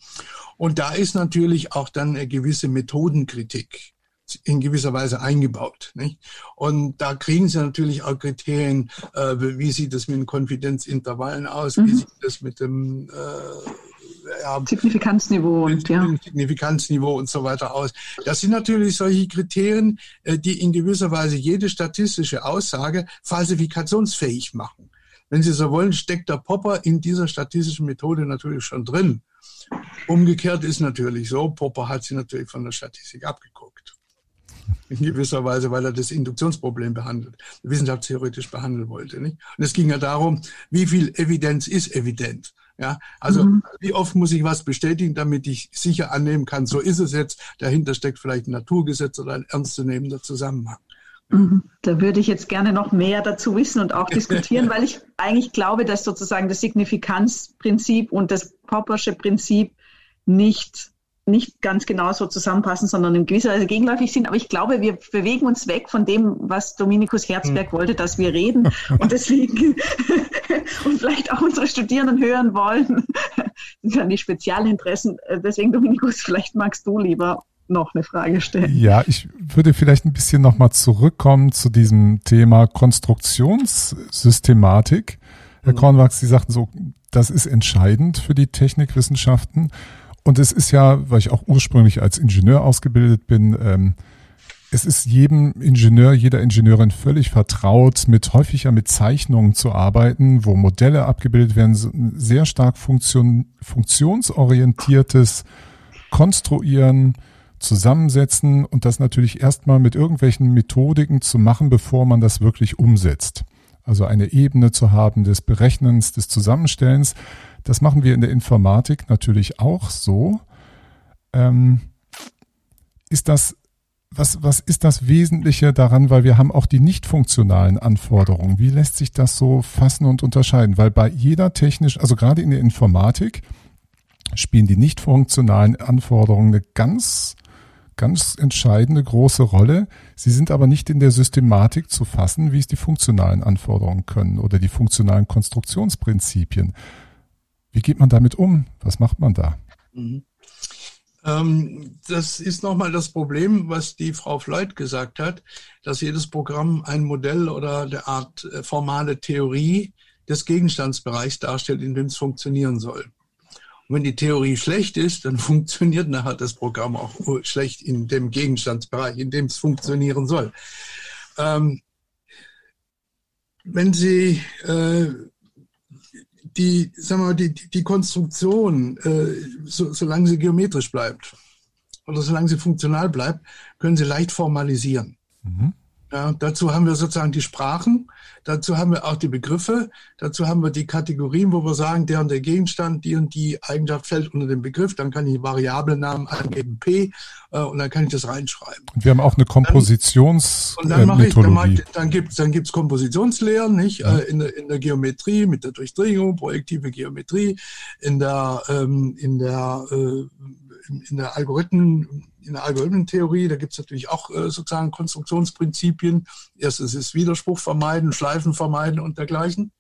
Und da ist natürlich auch dann eine gewisse Methodenkritik in gewisser Weise eingebaut. Nicht? Und da kriegen sie natürlich auch Kriterien, äh, wie sieht das mit den Konfidenzintervallen aus, mhm. wie sieht das mit dem äh, ja, Signifikanzniveau und ja. Signifikanzniveau und so weiter aus. Das sind natürlich solche Kriterien, äh, die in gewisser Weise jede statistische Aussage falsifikationsfähig machen. Wenn Sie so wollen, steckt der Popper in dieser statistischen Methode natürlich schon drin. Umgekehrt ist natürlich so, Popper hat sie natürlich von der Statistik abgeguckt. In gewisser Weise, weil er das Induktionsproblem behandelt, wissenschaftstheoretisch behandeln wollte. Nicht? Und es ging ja darum, wie viel Evidenz ist evident. Ja, also mhm. wie oft muss ich was bestätigen, damit ich sicher annehmen kann, so ist es jetzt. Dahinter steckt vielleicht ein Naturgesetz oder ein ernstzunehmender Zusammenhang. Mhm. Da würde ich jetzt gerne noch mehr dazu wissen und auch diskutieren, weil ich eigentlich glaube, dass sozusagen das Signifikanzprinzip und das Poppersche Prinzip nicht, nicht ganz genau so zusammenpassen, sondern in gewisser Weise gegenläufig sind. Aber ich glaube, wir bewegen uns weg von dem, was Dominikus Herzberg mhm. wollte, dass wir reden und deswegen und vielleicht auch unsere Studierenden hören wollen. Das sind dann die Spezialinteressen. Deswegen, Dominikus, vielleicht magst du lieber noch eine Frage stellen. Ja, ich würde vielleicht ein bisschen nochmal zurückkommen zu diesem Thema Konstruktionssystematik. Herr mhm. Kornwachs, Sie sagten so, das ist entscheidend für die Technikwissenschaften. Und es ist ja, weil ich auch ursprünglich als Ingenieur ausgebildet bin, ähm, es ist jedem Ingenieur, jeder Ingenieurin völlig vertraut, mit häufiger mit Zeichnungen zu arbeiten, wo Modelle abgebildet werden, sehr stark funktion, funktionsorientiertes Konstruieren, zusammensetzen und das natürlich erstmal mit irgendwelchen Methodiken zu machen, bevor man das wirklich umsetzt. Also eine Ebene zu haben des Berechnens, des Zusammenstellens. Das machen wir in der Informatik natürlich auch so. Ähm, ist das, was, was ist das Wesentliche daran? Weil wir haben auch die nicht funktionalen Anforderungen. Wie lässt sich das so fassen und unterscheiden? Weil bei jeder technisch, also gerade in der Informatik, spielen die nicht funktionalen Anforderungen eine ganz ganz entscheidende große Rolle. Sie sind aber nicht in der Systematik zu fassen, wie es die funktionalen Anforderungen können oder die funktionalen Konstruktionsprinzipien. Wie geht man damit um? Was macht man da? Mhm. Ähm, das ist nochmal das Problem, was die Frau Floyd gesagt hat, dass jedes Programm ein Modell oder eine Art äh, formale Theorie des Gegenstandsbereichs darstellt, in dem es funktionieren soll. Und wenn die Theorie schlecht ist, dann funktioniert nachher das Programm auch schlecht in dem Gegenstandsbereich, in dem es funktionieren soll. Ähm, wenn Sie äh, die, sagen wir mal, die, die Konstruktion, äh, so, solange sie geometrisch bleibt oder solange sie funktional bleibt, können Sie leicht formalisieren. Mhm. Ja, dazu haben wir sozusagen die Sprachen, dazu haben wir auch die Begriffe, dazu haben wir die Kategorien, wo wir sagen, der und der Gegenstand, die und die Eigenschaft fällt unter den Begriff, dann kann ich Variablennamen angeben, P, äh, und dann kann ich das reinschreiben. Und wir haben auch eine Kompositions Und dann, mache ich, dann, mach ich, dann gibt's dann gibt's Kompositionslehren, nicht, ja. äh, in, der, in der Geometrie mit der Durchdringung, projektive Geometrie, in der, ähm, in der, äh, in der Algorithmen in der Algorithmentheorie, da gibt es natürlich auch äh, sozusagen Konstruktionsprinzipien. Erstens ist Widerspruch vermeiden, Schleifen vermeiden und dergleichen.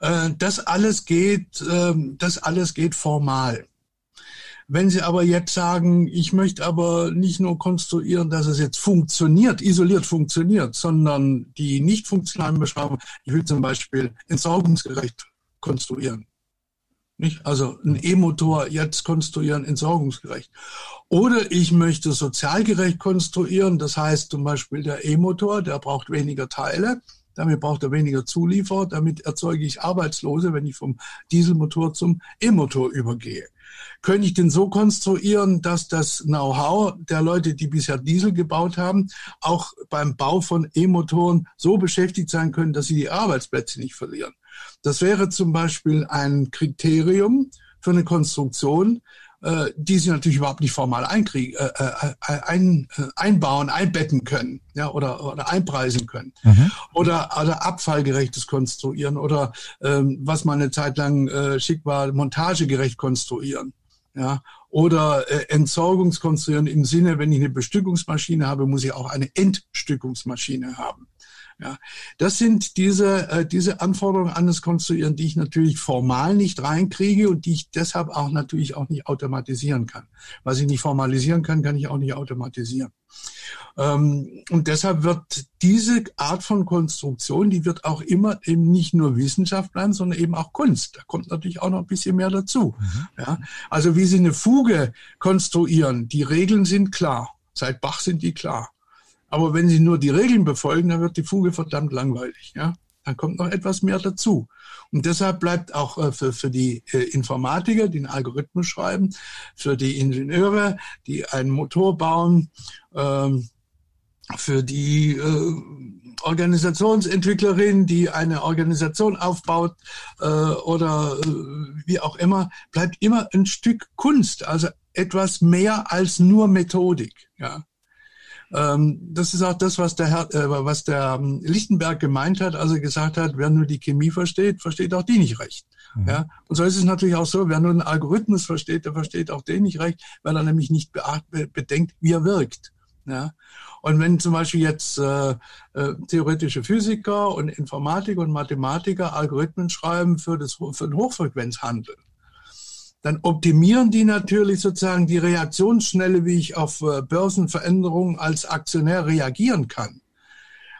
Äh, das alles geht, äh, das alles geht formal. Wenn Sie aber jetzt sagen, ich möchte aber nicht nur konstruieren, dass es jetzt funktioniert, isoliert funktioniert, sondern die nicht funktionalen Beschreibungen, ich will zum Beispiel entsorgungsgerecht konstruieren. Nicht? Also ein E-Motor jetzt konstruieren, entsorgungsgerecht. Oder ich möchte sozialgerecht konstruieren, das heißt zum Beispiel der E-Motor, der braucht weniger Teile, damit braucht er weniger Zulieferer, damit erzeuge ich Arbeitslose, wenn ich vom Dieselmotor zum E-Motor übergehe. Könnte ich den so konstruieren, dass das Know-how der Leute, die bisher Diesel gebaut haben, auch beim Bau von E-Motoren so beschäftigt sein können, dass sie die Arbeitsplätze nicht verlieren? Das wäre zum Beispiel ein Kriterium für eine Konstruktion, äh, die sie natürlich überhaupt nicht formal einkriegen, äh, äh, ein, äh, einbauen, einbetten können, ja, oder, oder einpreisen können. Mhm. Oder, oder abfallgerechtes konstruieren oder ähm, was mal eine Zeit lang äh, schick war, montagegerecht konstruieren. Ja, oder äh, Entsorgungskonstruieren im Sinne, wenn ich eine Bestückungsmaschine habe, muss ich auch eine Entstückungsmaschine haben. Ja, das sind diese, äh, diese Anforderungen an das Konstruieren, die ich natürlich formal nicht reinkriege und die ich deshalb auch natürlich auch nicht automatisieren kann. Was ich nicht formalisieren kann, kann ich auch nicht automatisieren. Ähm, und deshalb wird diese Art von Konstruktion, die wird auch immer eben nicht nur Wissenschaft bleiben, sondern eben auch Kunst. Da kommt natürlich auch noch ein bisschen mehr dazu. Mhm. Ja, also wie Sie eine Fuge konstruieren, die Regeln sind klar. Seit Bach sind die klar. Aber wenn Sie nur die Regeln befolgen, dann wird die Fuge verdammt langweilig. Ja? dann kommt noch etwas mehr dazu. Und deshalb bleibt auch äh, für, für die äh, Informatiker, die einen Algorithmus schreiben, für die Ingenieure, die einen Motor bauen, ähm, für die äh, Organisationsentwicklerin, die eine Organisation aufbaut äh, oder äh, wie auch immer, bleibt immer ein Stück Kunst, also etwas mehr als nur Methodik. Ja. Ähm, das ist auch das, was der, Herr, äh, was der ähm, Lichtenberg gemeint hat, als er gesagt hat, wer nur die Chemie versteht, versteht auch die nicht recht. Mhm. Ja, und so ist es natürlich auch so, wer nur einen Algorithmus versteht, der versteht auch den nicht recht, weil er nämlich nicht bedenkt, wie er wirkt. Ja? Und wenn zum Beispiel jetzt äh, äh, theoretische Physiker und Informatiker und Mathematiker Algorithmen schreiben für, das, für den Hochfrequenzhandel, dann optimieren die natürlich sozusagen die Reaktionsschnelle, wie ich auf äh, Börsenveränderungen als Aktionär reagieren kann.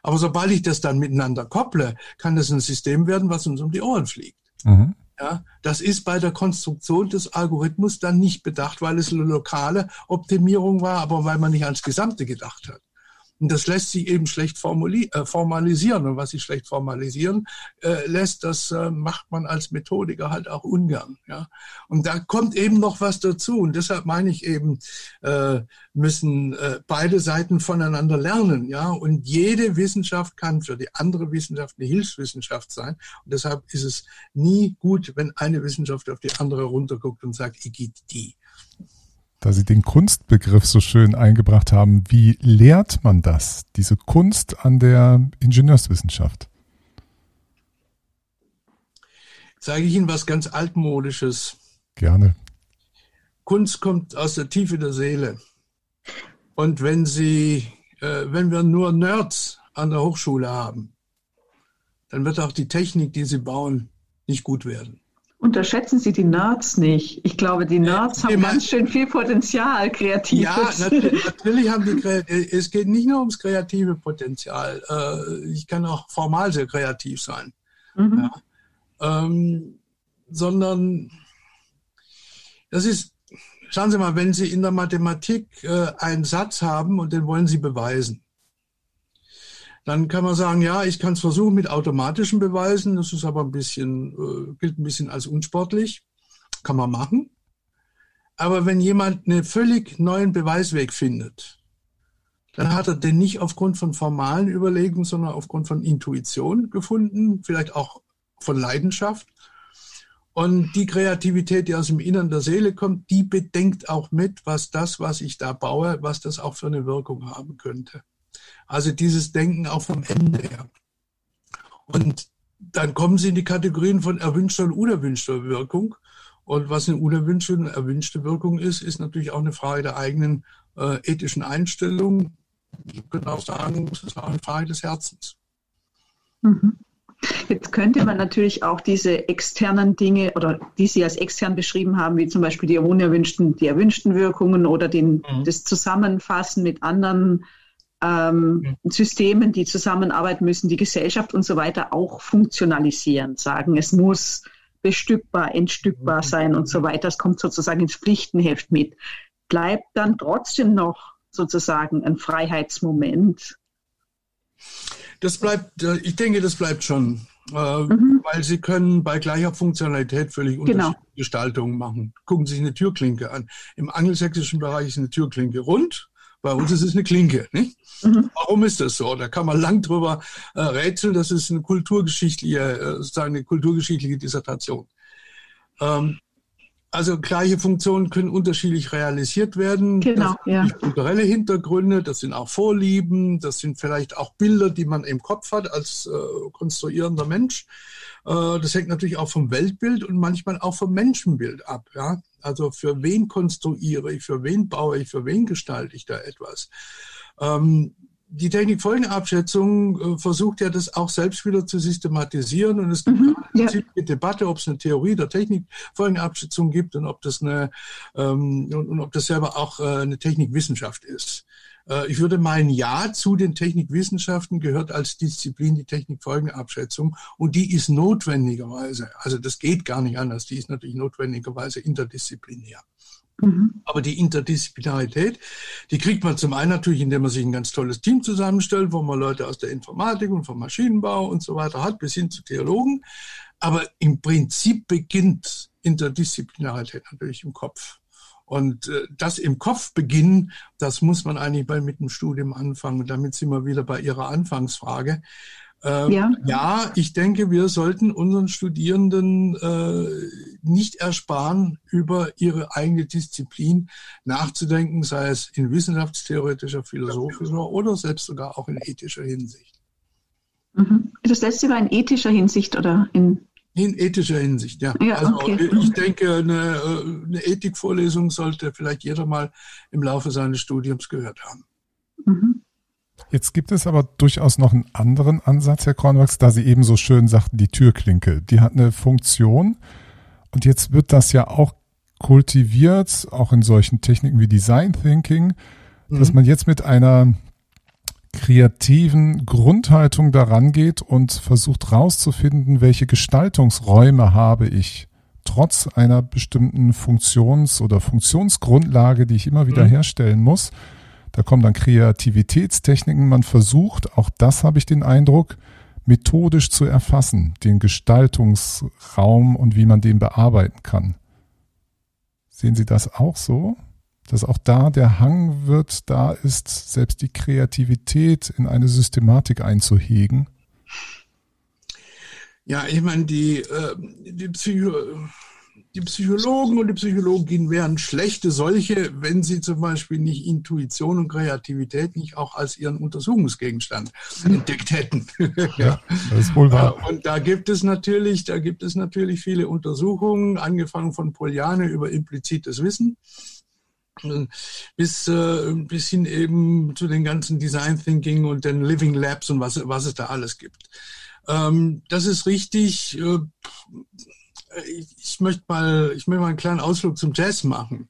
Aber sobald ich das dann miteinander kopple, kann das ein System werden, was uns um die Ohren fliegt. Mhm. Ja, das ist bei der Konstruktion des Algorithmus dann nicht bedacht, weil es eine lokale Optimierung war, aber weil man nicht ans Gesamte gedacht hat. Und das lässt sich eben schlecht äh, formalisieren. Und was sich schlecht formalisieren äh, lässt, das äh, macht man als Methodiker halt auch ungern. Ja? Und da kommt eben noch was dazu. Und deshalb meine ich eben, äh, müssen äh, beide Seiten voneinander lernen. Ja? Und jede Wissenschaft kann für die andere Wissenschaft eine Hilfswissenschaft sein. Und deshalb ist es nie gut, wenn eine Wissenschaft auf die andere runterguckt und sagt, ich geht die da Sie den Kunstbegriff so schön eingebracht haben, wie lehrt man das, diese Kunst an der Ingenieurswissenschaft? Zeige ich Ihnen was ganz altmodisches. Gerne. Kunst kommt aus der Tiefe der Seele. Und wenn Sie, äh, wenn wir nur Nerds an der Hochschule haben, dann wird auch die Technik, die sie bauen, nicht gut werden. Unterschätzen Sie die Nerds nicht. Ich glaube, die Nerds haben ganz schön viel Potenzial, kreatives. Ja, natürlich, natürlich haben die, es geht nicht nur ums kreative Potenzial. Äh, ich kann auch formal sehr kreativ sein. Mhm. Ja. Ähm, sondern das ist, schauen Sie mal, wenn Sie in der Mathematik äh, einen Satz haben und den wollen Sie beweisen, dann kann man sagen, ja, ich kann es versuchen mit automatischen Beweisen. Das ist aber ein bisschen, äh, gilt ein bisschen als unsportlich. Kann man machen. Aber wenn jemand einen völlig neuen Beweisweg findet, dann hat er den nicht aufgrund von formalen Überlegungen, sondern aufgrund von Intuition gefunden, vielleicht auch von Leidenschaft. Und die Kreativität, die aus dem Innern der Seele kommt, die bedenkt auch mit, was das, was ich da baue, was das auch für eine Wirkung haben könnte. Also dieses Denken auch vom Ende her. Und dann kommen Sie in die Kategorien von erwünschter und unerwünschter Wirkung. Und was eine unerwünschte und erwünschte Wirkung ist, ist natürlich auch eine Frage der eigenen äh, ethischen Einstellung. Ich könnte auch sagen, es ist auch eine Frage des Herzens. Mhm. Jetzt könnte man natürlich auch diese externen Dinge oder die Sie als extern beschrieben haben, wie zum Beispiel die unerwünschten, die erwünschten Wirkungen oder den, mhm. das Zusammenfassen mit anderen ähm, Systemen, die zusammenarbeiten müssen, die Gesellschaft und so weiter auch funktionalisieren, sagen, es muss bestückbar, entstückbar sein und so weiter. Das kommt sozusagen ins Pflichtenheft mit. Bleibt dann trotzdem noch sozusagen ein Freiheitsmoment? Das bleibt, äh, ich denke, das bleibt schon. Äh, mhm. Weil sie können bei gleicher Funktionalität völlig genau. unterschiedliche Gestaltungen machen. Gucken Sie sich eine Türklinke an. Im angelsächsischen Bereich ist eine Türklinke rund, bei uns ist es eine Klinke. Nicht? Mhm. Warum ist das so? Da kann man lang drüber äh, rätseln. Das ist eine kulturgeschichtliche, äh, sozusagen eine kulturgeschichtliche Dissertation. Ähm, also gleiche Funktionen können unterschiedlich realisiert werden. Genau, das ja. kulturelle Hintergründe, das sind auch Vorlieben, das sind vielleicht auch Bilder, die man im Kopf hat als äh, konstruierender Mensch. Äh, das hängt natürlich auch vom Weltbild und manchmal auch vom Menschenbild ab. Ja? Also für wen konstruiere ich, für wen baue ich, für wen gestalte ich da etwas? Ähm, die Technikfolgenabschätzung äh, versucht ja das auch selbst wieder zu systematisieren und es gibt mhm, eine ja. Debatte, ob es eine Theorie der Technikfolgenabschätzung gibt und ob das eine ähm, und, und, ob das selber auch äh, eine Technikwissenschaft ist. Äh, ich würde meinen, ja, zu den Technikwissenschaften gehört als Disziplin die Technikfolgenabschätzung und die ist notwendigerweise, also das geht gar nicht anders, die ist natürlich notwendigerweise interdisziplinär. Mhm. Aber die Interdisziplinarität, die kriegt man zum einen natürlich, indem man sich ein ganz tolles Team zusammenstellt, wo man Leute aus der Informatik und vom Maschinenbau und so weiter hat, bis hin zu Theologen. Aber im Prinzip beginnt Interdisziplinarität natürlich im Kopf. Und äh, das im Kopf beginnen, das muss man eigentlich bei mit dem Studium anfangen. damit sind wir wieder bei Ihrer Anfangsfrage. Ähm, ja. ja, ich denke, wir sollten unseren Studierenden äh, nicht ersparen, über ihre eigene Disziplin nachzudenken, sei es in wissenschaftstheoretischer, philosophischer oder selbst sogar auch in ethischer Hinsicht. Mhm. Das letzte war in ethischer Hinsicht oder in in ethischer Hinsicht, ja. ja also okay. ich denke, eine, eine Ethikvorlesung sollte vielleicht jeder mal im Laufe seines Studiums gehört haben. Mhm. Jetzt gibt es aber durchaus noch einen anderen Ansatz, Herr Kornwachs, da Sie eben so schön sagten, die Türklinke, die hat eine Funktion und jetzt wird das ja auch kultiviert, auch in solchen Techniken wie Design Thinking, mhm. dass man jetzt mit einer kreativen Grundhaltung daran geht und versucht rauszufinden, welche Gestaltungsräume habe ich trotz einer bestimmten Funktions- oder Funktionsgrundlage, die ich immer wieder mhm. herstellen muss. Da kommen dann Kreativitätstechniken. Man versucht, auch das habe ich den Eindruck, methodisch zu erfassen, den Gestaltungsraum und wie man den bearbeiten kann. Sehen Sie das auch so? Dass auch da der Hang wird, da ist, selbst die Kreativität in eine Systematik einzuhegen? Ja, ich meine, die, äh, die Psycho die Psychologen und die Psychologin wären schlechte solche, wenn sie zum Beispiel nicht Intuition und Kreativität nicht auch als ihren Untersuchungsgegenstand entdeckt hätten. ja, das ist wohl wahr. Äh, und da gibt es natürlich, da gibt es natürlich viele Untersuchungen, angefangen von Poliane über implizites Wissen bis, äh, bis hin eben zu den ganzen Design Thinking und den Living Labs und was, was es da alles gibt. Ähm, das ist richtig. Äh, ich, ich möchte mal, ich möchte mal einen kleinen Ausflug zum Jazz machen.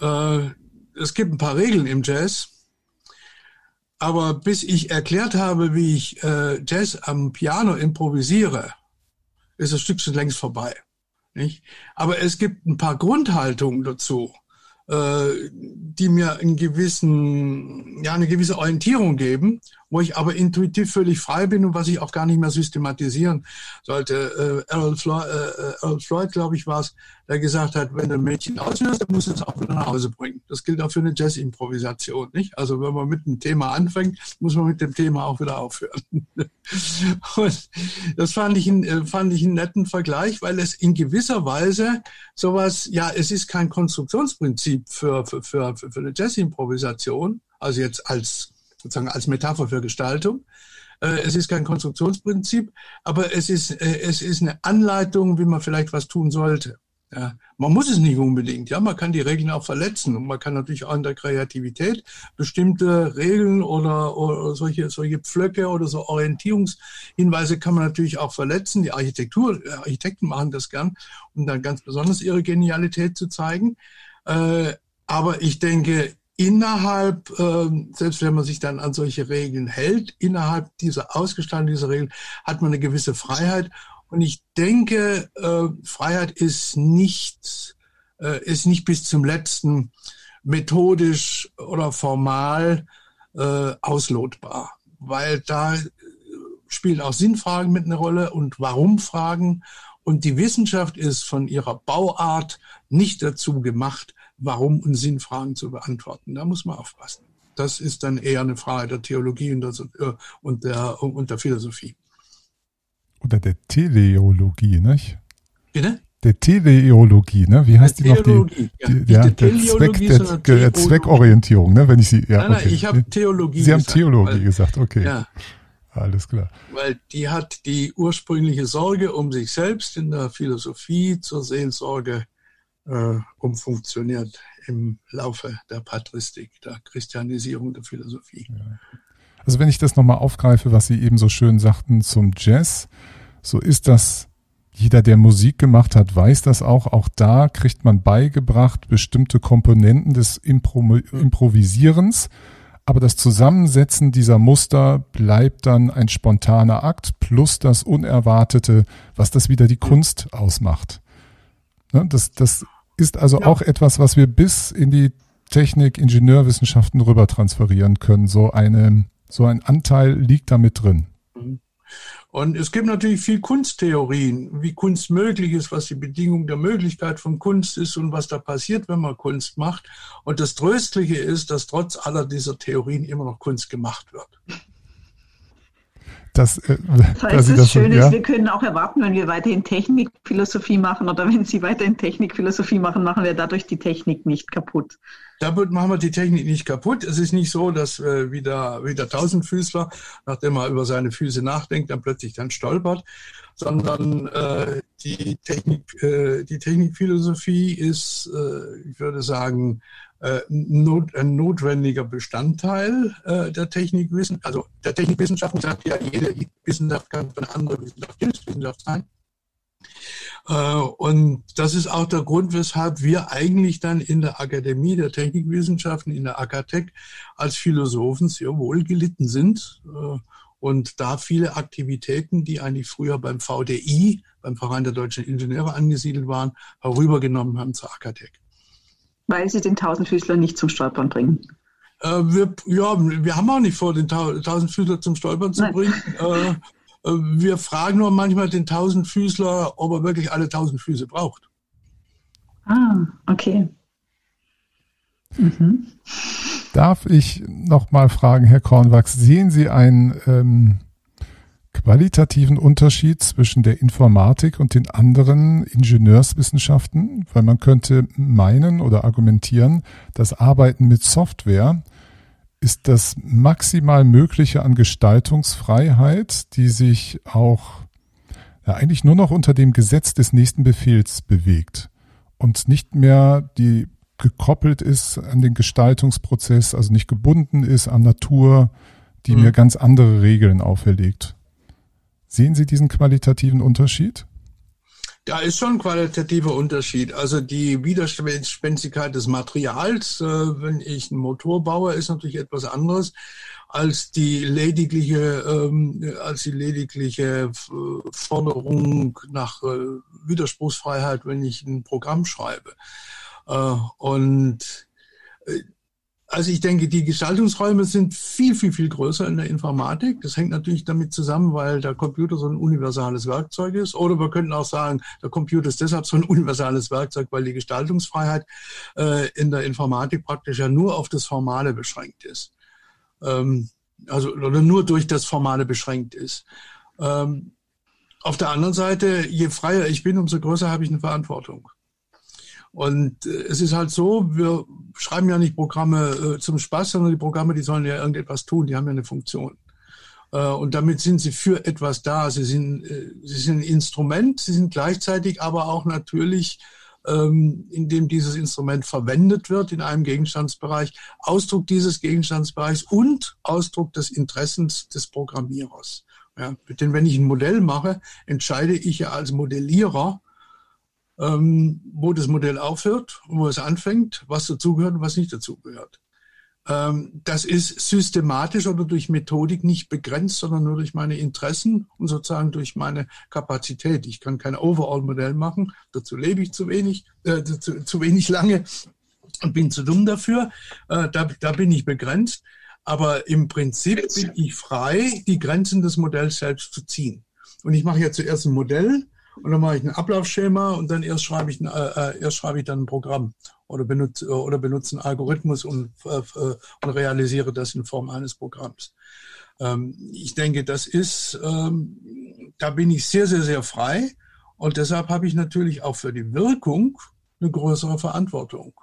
Äh, es gibt ein paar Regeln im Jazz, aber bis ich erklärt habe, wie ich äh, Jazz am Piano improvisiere, ist das Stück schon längst vorbei. Nicht? Aber es gibt ein paar Grundhaltungen dazu, die mir einen gewissen, ja, eine gewisse Orientierung geben wo ich aber intuitiv völlig frei bin und was ich auch gar nicht mehr systematisieren sollte. Äh, Errol Floyd, äh, Errol Floyd glaube ich, war es, der gesagt hat, wenn du ein Mädchen ausführst, dann musst du es auch wieder nach Hause bringen. Das gilt auch für eine Jazz-Improvisation, nicht? Also wenn man mit einem Thema anfängt, muss man mit dem Thema auch wieder aufhören. und das fand ich, äh, fand ich einen netten Vergleich, weil es in gewisser Weise sowas, ja, es ist kein Konstruktionsprinzip für, für, für, für eine Jazz-Improvisation, also jetzt als sozusagen als Metapher für Gestaltung. Äh, es ist kein Konstruktionsprinzip, aber es ist, äh, es ist eine Anleitung, wie man vielleicht was tun sollte. Ja, man muss es nicht unbedingt. Ja, man kann die Regeln auch verletzen und man kann natürlich auch in der Kreativität bestimmte Regeln oder, oder solche, solche Pflöcke oder so Orientierungshinweise kann man natürlich auch verletzen. Die Architektur, äh, Architekten machen das gern, um dann ganz besonders ihre Genialität zu zeigen. Aber ich denke, innerhalb, äh, selbst wenn man sich dann an solche Regeln hält, innerhalb dieser Ausgestaltung dieser Regeln hat man eine gewisse Freiheit. Und ich denke, äh, Freiheit ist nicht, äh, ist nicht bis zum letzten methodisch oder formal äh, auslotbar, weil da spielen auch Sinnfragen mit eine Rolle und Warum-Fragen. Und die Wissenschaft ist von ihrer Bauart nicht dazu gemacht, Warum- und Sinnfragen zu beantworten. Da muss man aufpassen. Das ist dann eher eine Frage der Theologie und der, äh, und der, und der Philosophie. Oder der Teleologie, nicht? Bitte? Der Teleologie, ne? Wie heißt die noch? Die, ja. die, ja, der, Zweck, der, der Zweckorientierung, ne? Wenn ich sie, ja, nein, nein, ich habe Theologie Sie gesagt, haben Theologie weil, gesagt, okay. Ja. Alles klar. Weil die hat die ursprüngliche Sorge um sich selbst in der Philosophie zur Seelsorge äh, umfunktioniert im Laufe der Patristik, der Christianisierung der Philosophie. Ja. Also wenn ich das nochmal aufgreife, was Sie eben so schön sagten zum Jazz, so ist das, jeder, der Musik gemacht hat, weiß das auch. Auch da kriegt man beigebracht bestimmte Komponenten des Impro Improvisierens. Aber das Zusammensetzen dieser Muster bleibt dann ein spontaner Akt plus das Unerwartete, was das wieder die Kunst ausmacht. Ne? Das, das ist also ja. auch etwas, was wir bis in die Technik, Ingenieurwissenschaften rüber transferieren können. So eine, so ein Anteil liegt da mit drin. Mhm. Und es gibt natürlich viel Kunsttheorien, wie Kunst möglich ist, was die Bedingung der Möglichkeit von Kunst ist und was da passiert, wenn man Kunst macht. Und das Tröstliche ist, dass trotz aller dieser Theorien immer noch Kunst gemacht wird. Das, äh, das heißt, das, Schöne ja? ist, wir können auch erwarten, wenn wir weiterhin Technikphilosophie machen oder wenn Sie weiterhin Technikphilosophie machen, machen wir dadurch die Technik nicht kaputt. Damit machen wir die Technik nicht kaputt. Es ist nicht so, dass äh, wie, der, wie der Tausendfüßler, nachdem er über seine Füße nachdenkt, dann plötzlich dann stolpert, sondern äh, die, Technik, äh, die Technikphilosophie ist, äh, ich würde sagen, äh, not, ein notwendiger Bestandteil äh, der Technikwissenschaft. Also der Technikwissenschaft sagt ja, jede Wissenschaft kann eine andere Wissenschaft, Hilfswissenschaft sein. Äh, und das ist auch der Grund, weshalb wir eigentlich dann in der Akademie der Technikwissenschaften, in der Akatech, als Philosophen sehr wohl gelitten sind. Äh, und da viele Aktivitäten, die eigentlich früher beim VDI, beim Verein der deutschen Ingenieure angesiedelt waren, herübergenommen haben zur Akatech weil sie den Tausendfüßler nicht zum Stolpern bringen. Äh, wir, ja, wir haben auch nicht vor, den Tausendfüßler zum Stolpern zu Nein. bringen. Äh, äh, wir fragen nur manchmal den Tausendfüßler, ob er wirklich alle tausend Füße braucht. Ah, okay. Mhm. Darf ich noch mal fragen, Herr Kornwachs, sehen Sie ein ähm, qualitativen Unterschied zwischen der Informatik und den anderen Ingenieurswissenschaften, weil man könnte meinen oder argumentieren, das Arbeiten mit Software ist das maximal Mögliche an Gestaltungsfreiheit, die sich auch ja, eigentlich nur noch unter dem Gesetz des nächsten Befehls bewegt und nicht mehr die gekoppelt ist an den Gestaltungsprozess, also nicht gebunden ist an Natur, die mhm. mir ganz andere Regeln auferlegt. Sehen Sie diesen qualitativen Unterschied? Da ist schon ein qualitativer Unterschied. Also die Widerspenstigkeit des Materials, äh, wenn ich einen Motor baue, ist natürlich etwas anderes als die ledigliche, ähm, als die ledigliche äh, Forderung nach äh, Widerspruchsfreiheit, wenn ich ein Programm schreibe. Äh, und äh, also ich denke, die Gestaltungsräume sind viel, viel, viel größer in der Informatik. Das hängt natürlich damit zusammen, weil der Computer so ein universales Werkzeug ist. Oder wir könnten auch sagen, der Computer ist deshalb so ein universales Werkzeug, weil die Gestaltungsfreiheit äh, in der Informatik praktisch ja nur auf das Formale beschränkt ist. Ähm, also oder nur durch das Formale beschränkt ist. Ähm, auf der anderen Seite, je freier ich bin, umso größer habe ich eine Verantwortung. Und äh, es ist halt so, wir schreiben ja nicht Programme äh, zum Spaß, sondern die Programme, die sollen ja irgendetwas tun, die haben ja eine Funktion. Äh, und damit sind sie für etwas da. Sie sind, sie sind ein Instrument, sie sind gleichzeitig aber auch natürlich, ähm, indem dieses Instrument verwendet wird in einem Gegenstandsbereich, Ausdruck dieses Gegenstandsbereichs und Ausdruck des Interessens des Programmierers. Ja, denn wenn ich ein Modell mache, entscheide ich ja als Modellierer, ähm, wo das Modell aufhört und wo es anfängt, was dazugehört und was nicht dazugehört. Ähm, das ist systematisch oder durch Methodik nicht begrenzt, sondern nur durch meine Interessen und sozusagen durch meine Kapazität. Ich kann kein Overall-Modell machen, dazu lebe ich zu wenig, äh, zu, zu, wenig lange und bin zu dumm dafür. Äh, da, da bin ich begrenzt. Aber im Prinzip bin ich frei, die Grenzen des Modells selbst zu ziehen. Und ich mache ja zuerst ein Modell, und dann mache ich ein Ablaufschema und dann erst schreibe ich, ein, äh, äh, erst schreibe ich dann ein Programm oder benutze, oder benutze einen Algorithmus und, äh, äh, und realisiere das in Form eines Programms. Ähm, ich denke, das ist, ähm, da bin ich sehr, sehr, sehr frei und deshalb habe ich natürlich auch für die Wirkung eine größere Verantwortung.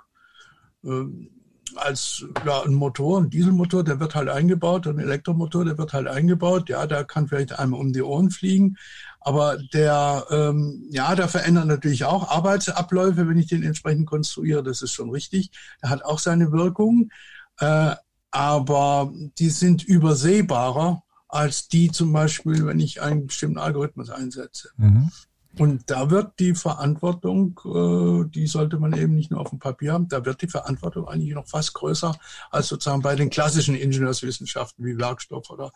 Ähm, als ja, ein Motor, ein Dieselmotor, der wird halt eingebaut, ein Elektromotor, der wird halt eingebaut. Ja, der kann vielleicht einmal um die Ohren fliegen, aber der, ähm, ja, der verändert natürlich auch Arbeitsabläufe, wenn ich den entsprechend konstruiere. Das ist schon richtig. Der hat auch seine Wirkung, äh, aber die sind übersehbarer als die zum Beispiel, wenn ich einen bestimmten Algorithmus einsetze. Mhm. Und da wird die Verantwortung, äh, die sollte man eben nicht nur auf dem Papier haben, da wird die Verantwortung eigentlich noch fast größer als sozusagen bei den klassischen Ingenieurswissenschaften wie Werkstoff oder,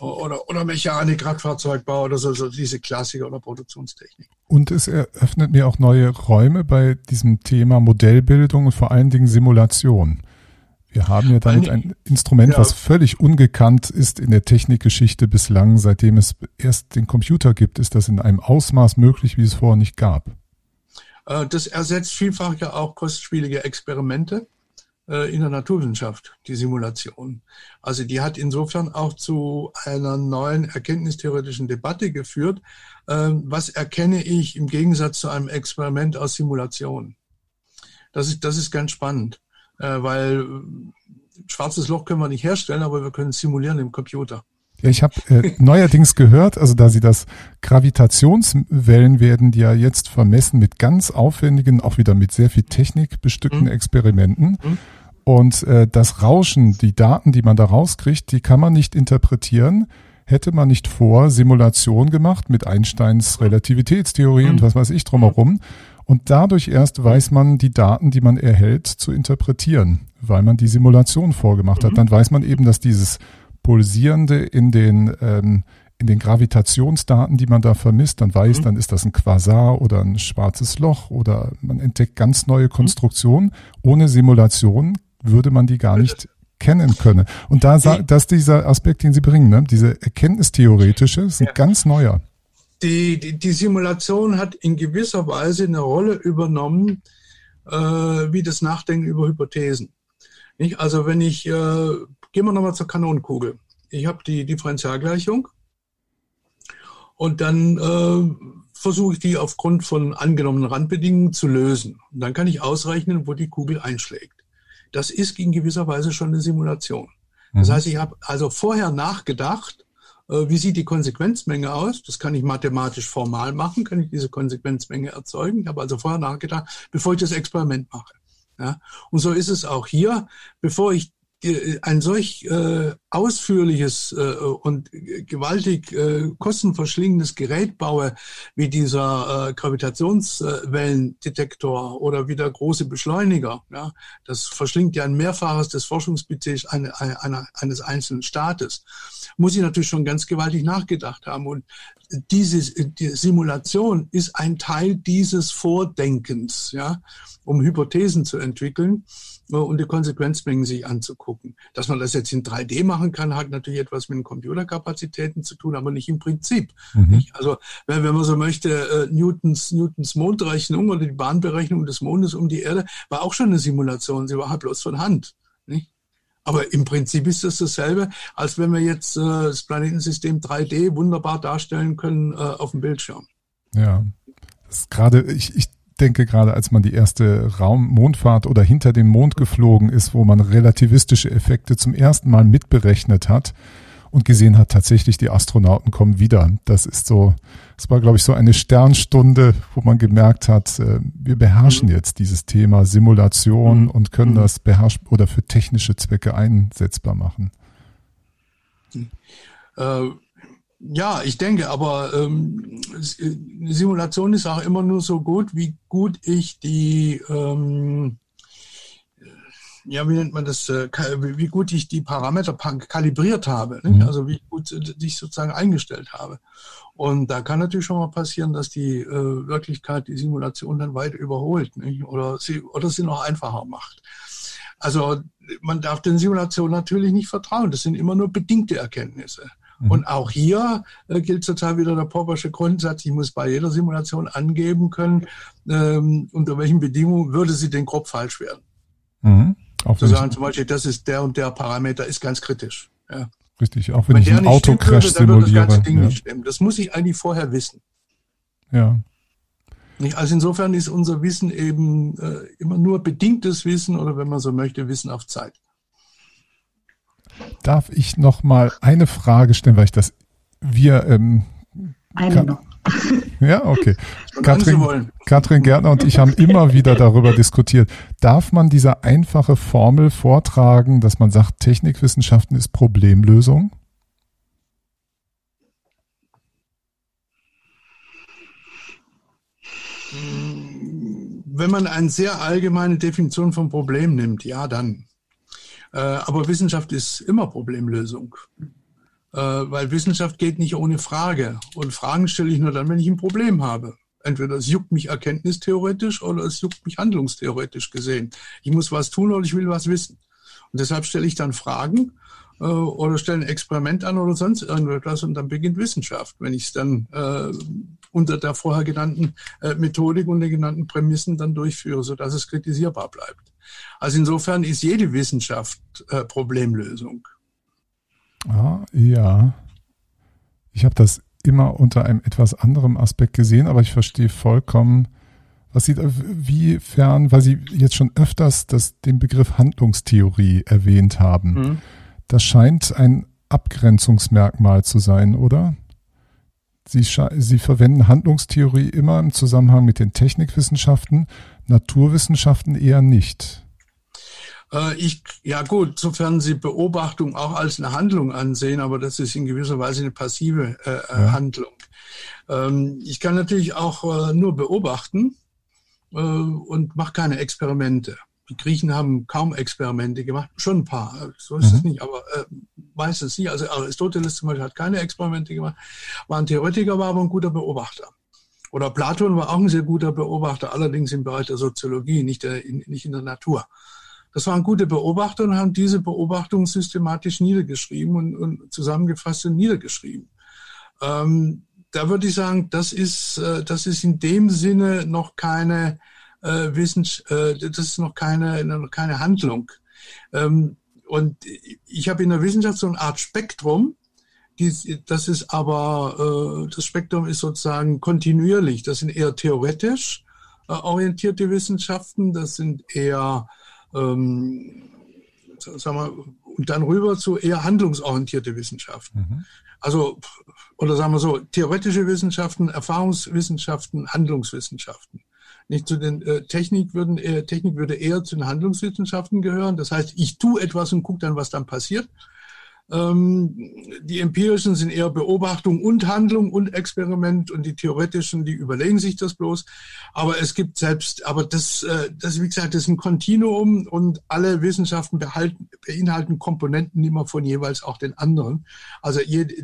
oder, oder Mechanik, Radfahrzeugbau oder so, so diese Klassiker oder Produktionstechnik. Und es eröffnet mir auch neue Räume bei diesem Thema Modellbildung und vor allen Dingen Simulation. Wir haben ja damit ein Instrument, ja. was völlig ungekannt ist in der Technikgeschichte bislang. Seitdem es erst den Computer gibt, ist das in einem Ausmaß möglich, wie es vorher nicht gab. Äh, das ersetzt vielfach ja auch kostspielige Experimente äh, in der Naturwissenschaft, die Simulation. Also die hat insofern auch zu einer neuen erkenntnistheoretischen Debatte geführt. Ähm, was erkenne ich im Gegensatz zu einem Experiment aus Simulation? Das ist, das ist ganz spannend weil äh, schwarzes Loch können wir nicht herstellen, aber wir können simulieren im Computer. Ja, ich habe äh, neuerdings gehört, also da sie das Gravitationswellen werden, die ja jetzt vermessen mit ganz aufwendigen, auch wieder mit sehr viel Technik bestückten mhm. Experimenten. Mhm. Und äh, das Rauschen, die Daten, die man da rauskriegt, die kann man nicht interpretieren. Hätte man nicht vor Simulation gemacht mit Einsteins Relativitätstheorie mhm. und was weiß ich drumherum. Und dadurch erst weiß man die Daten, die man erhält, zu interpretieren, weil man die Simulation vorgemacht hat. Mhm. Dann weiß man eben, dass dieses Pulsierende in den, ähm, in den Gravitationsdaten, die man da vermisst, dann weiß, mhm. dann ist das ein Quasar oder ein schwarzes Loch oder man entdeckt ganz neue mhm. Konstruktionen. Ohne Simulation würde man die gar nicht kennen können. Und da, das ist dieser Aspekt, den Sie bringen, ne? diese erkenntnistheoretische, ist ein ja. ganz neuer die, die, die Simulation hat in gewisser Weise eine Rolle übernommen, äh, wie das Nachdenken über Hypothesen. Nicht? Also wenn ich, äh, gehen wir nochmal zur Kanonenkugel. Ich habe die Differentialgleichung und dann äh, versuche ich die aufgrund von angenommenen Randbedingungen zu lösen. Und dann kann ich ausrechnen, wo die Kugel einschlägt. Das ist in gewisser Weise schon eine Simulation. Das mhm. heißt, ich habe also vorher nachgedacht, wie sieht die Konsequenzmenge aus? Das kann ich mathematisch formal machen, kann ich diese Konsequenzmenge erzeugen. Ich habe also vorher nachgedacht, bevor ich das Experiment mache. Ja? Und so ist es auch hier. Bevor ich ein solch äh, ausführliches äh, und gewaltig äh, kostenverschlingendes Gerät baue, wie dieser äh, Gravitationswellendetektor oder wie der große Beschleuniger, ja, das verschlingt ja ein Mehrfaches des Forschungsbudgets eine, eine, eines einzelnen Staates, muss ich natürlich schon ganz gewaltig nachgedacht haben. Und diese die Simulation ist ein Teil dieses Vordenkens, ja, um Hypothesen zu entwickeln äh, und die Konsequenzmengen sich anzugucken. Dass man das jetzt in 3D machen kann, hat natürlich etwas mit den Computerkapazitäten zu tun, aber nicht im Prinzip. Mhm. Also wenn, man so möchte, äh, Newtons, Newtons Mondrechnung oder die Bahnberechnung des Mondes um die Erde war auch schon eine Simulation. Sie war halt bloß von Hand. Nicht? Aber im Prinzip ist das dasselbe, als wenn wir jetzt äh, das Planetensystem 3D wunderbar darstellen können äh, auf dem Bildschirm. Ja, das ist gerade, ich, ich denke gerade, als man die erste Raummondfahrt oder hinter den Mond geflogen ist, wo man relativistische Effekte zum ersten Mal mitberechnet hat, und gesehen hat, tatsächlich die Astronauten kommen wieder. Das ist so, es war, glaube ich, so eine Sternstunde, wo man gemerkt hat, äh, wir beherrschen mhm. jetzt dieses Thema Simulation mhm. und können mhm. das beherrschen oder für technische Zwecke einsetzbar machen. Äh, ja, ich denke, aber ähm, Simulation ist auch immer nur so gut, wie gut ich die ähm, ja, wie nennt man das, äh, wie gut ich die Parameter kalibriert habe, mhm. also wie gut ich sozusagen eingestellt habe. Und da kann natürlich schon mal passieren, dass die äh, Wirklichkeit die Simulation dann weit überholt nicht? Oder, sie, oder sie noch einfacher macht. Also man darf den Simulationen natürlich nicht vertrauen. Das sind immer nur bedingte Erkenntnisse. Mhm. Und auch hier äh, gilt total wieder der Poppersche Grundsatz, ich muss bei jeder Simulation angeben können, ähm, unter welchen Bedingungen würde sie denn grob falsch werden. Mhm. Zu sagen zum Beispiel, das ist der und der Parameter, ist ganz kritisch. Ja. Richtig, auch wenn, wenn ich einen Autocrash simuliere. Das, ja. das muss ich eigentlich vorher wissen. Ja. Also insofern ist unser Wissen eben äh, immer nur bedingtes Wissen oder wenn man so möchte, Wissen auf Zeit. Darf ich noch mal eine Frage stellen, weil ich das wir ähm, eine noch. Ja, okay. Katrin, Katrin Gärtner und ich haben immer wieder darüber diskutiert. Darf man diese einfache Formel vortragen, dass man sagt, Technikwissenschaften ist Problemlösung? wenn man eine sehr allgemeine Definition von Problem nimmt, ja, dann. Äh, aber Wissenschaft ist immer Problemlösung. Äh, weil Wissenschaft geht nicht ohne Frage. Und Fragen stelle ich nur dann, wenn ich ein Problem habe. Entweder es juckt mich erkenntnistheoretisch oder es juckt mich handlungstheoretisch gesehen. Ich muss was tun oder ich will was wissen. Und deshalb stelle ich dann Fragen äh, oder stelle ein Experiment an oder sonst irgendetwas und dann beginnt Wissenschaft, wenn ich es dann äh, unter der vorher genannten äh, Methodik und den genannten Prämissen dann durchführe, sodass es kritisierbar bleibt. Also insofern ist jede Wissenschaft äh, Problemlösung. Ah, ja. Ich habe das immer unter einem etwas anderen Aspekt gesehen, aber ich verstehe vollkommen, was Sie, wiefern, weil Sie jetzt schon öfters das, den Begriff Handlungstheorie erwähnt haben. Mhm. Das scheint ein Abgrenzungsmerkmal zu sein, oder? Sie, Sie verwenden Handlungstheorie immer im Zusammenhang mit den Technikwissenschaften, Naturwissenschaften eher nicht. Äh, ich, ja gut, sofern Sie Beobachtung auch als eine Handlung ansehen, aber das ist in gewisser Weise eine passive äh, äh ja. Handlung. Ähm, ich kann natürlich auch äh, nur beobachten äh, und mache keine Experimente. Die Griechen haben kaum Experimente gemacht, schon ein paar, so ist mhm. es nicht, aber äh, meistens nicht. Also Aristoteles zum Beispiel hat keine Experimente gemacht, war ein Theoretiker, war aber ein guter Beobachter. Oder Platon war auch ein sehr guter Beobachter, allerdings im Bereich der Soziologie, nicht, der, in, nicht in der Natur. Das waren gute Beobachter und haben diese Beobachtungen systematisch niedergeschrieben und, und zusammengefasst und niedergeschrieben. Ähm, da würde ich sagen, das ist, äh, das ist in dem Sinne noch keine äh, Wissens, äh, das ist noch keine, noch keine Handlung. Ähm, und ich habe in der Wissenschaft so eine Art Spektrum. Das ist aber, äh, das Spektrum ist sozusagen kontinuierlich. Das sind eher theoretisch äh, orientierte Wissenschaften. Das sind eher ähm, sagen wir, und dann rüber zu eher handlungsorientierte Wissenschaften. Mhm. Also, oder sagen wir so, theoretische Wissenschaften, Erfahrungswissenschaften, Handlungswissenschaften. Nicht zu den äh, Technik würden, äh, Technik würde eher zu den Handlungswissenschaften gehören. Das heißt, ich tue etwas und gucke dann, was dann passiert. Ähm, die empirischen sind eher Beobachtung und Handlung und Experiment und die theoretischen, die überlegen sich das bloß. Aber es gibt selbst, aber das, äh, das wie gesagt, das ist ein Kontinuum und alle Wissenschaften behalten, beinhalten Komponenten immer von jeweils auch den anderen. Also jede,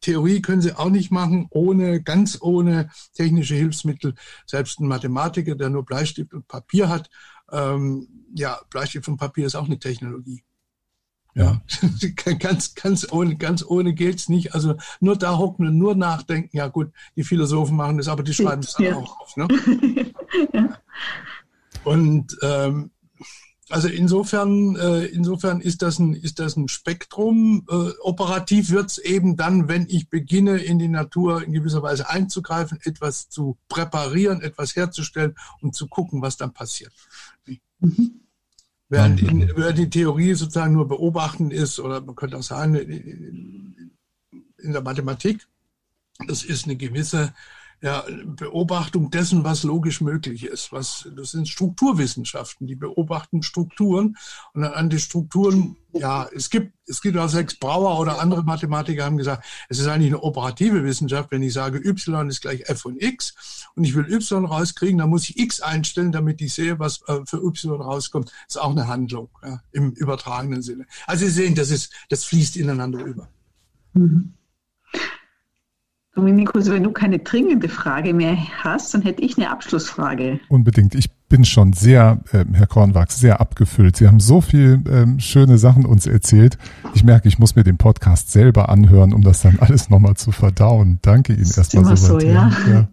Theorie können sie auch nicht machen, ohne, ganz ohne technische Hilfsmittel. Selbst ein Mathematiker, der nur Bleistift und Papier hat, ähm, ja, Bleistift und Papier ist auch eine Technologie. Ja, ganz, ganz ohne, ganz ohne geht's nicht. Also nur da hocken und nur nachdenken. Ja gut, die Philosophen machen das, aber die schreiben es dann ja. auch auf. Ne? ja. Und ähm, also insofern, äh, insofern ist das ein, ist das ein Spektrum. Äh, operativ wird's eben dann, wenn ich beginne, in die Natur in gewisser Weise einzugreifen, etwas zu präparieren, etwas herzustellen und zu gucken, was dann passiert. Mhm. Während, in, während die Theorie sozusagen nur beobachten ist, oder man könnte auch sagen, in der Mathematik, das ist eine gewisse ja, Beobachtung dessen, was logisch möglich ist. Was, das sind Strukturwissenschaften, die beobachten Strukturen und dann an die Strukturen, ja, es gibt, es gibt auch sechs Brauer oder andere Mathematiker haben gesagt, es ist eigentlich eine operative Wissenschaft, wenn ich sage, y ist gleich f von x und ich will y rauskriegen, dann muss ich x einstellen, damit ich sehe, was äh, für y rauskommt. Das ist auch eine Handlung ja, im übertragenen Sinne. Also Sie sehen, das ist, das fließt ineinander über. Mhm. Dominikus, wenn du keine dringende Frage mehr hast, dann hätte ich eine Abschlussfrage. Unbedingt. Ich bin schon sehr, äh, Herr Kornwachs, sehr abgefüllt. Sie haben so viel ähm, schöne Sachen uns erzählt. Ich merke, ich muss mir den Podcast selber anhören, um das dann alles nochmal zu verdauen. Danke Ihnen erstmal so. Ja. Ja.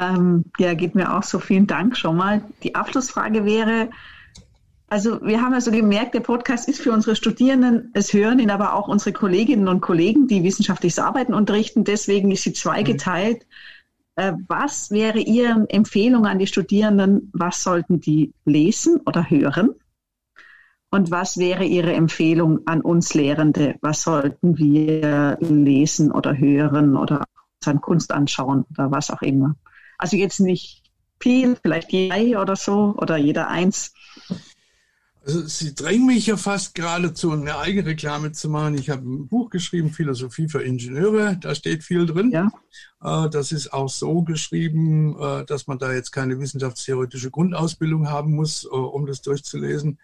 ähm, ja, geht mir auch so. Vielen Dank schon mal. Die Abschlussfrage wäre, also wir haben also gemerkt, der Podcast ist für unsere Studierenden, es hören ihn aber auch unsere Kolleginnen und Kollegen, die wissenschaftliches Arbeiten unterrichten. Deswegen ist sie zweigeteilt. Mhm. Was wäre Ihre Empfehlung an die Studierenden? Was sollten die lesen oder hören? Und was wäre Ihre Empfehlung an uns Lehrende? Was sollten wir lesen oder hören oder uns an Kunst anschauen oder was auch immer? Also jetzt nicht viel, vielleicht drei oder so oder jeder eins. Also Sie drängen mich ja fast geradezu, eine Eigenreklame zu machen. Ich habe ein Buch geschrieben, Philosophie für Ingenieure. Da steht viel drin. Ja. Äh, das ist auch so geschrieben, äh, dass man da jetzt keine wissenschaftstheoretische Grundausbildung haben muss, äh, um das durchzulesen.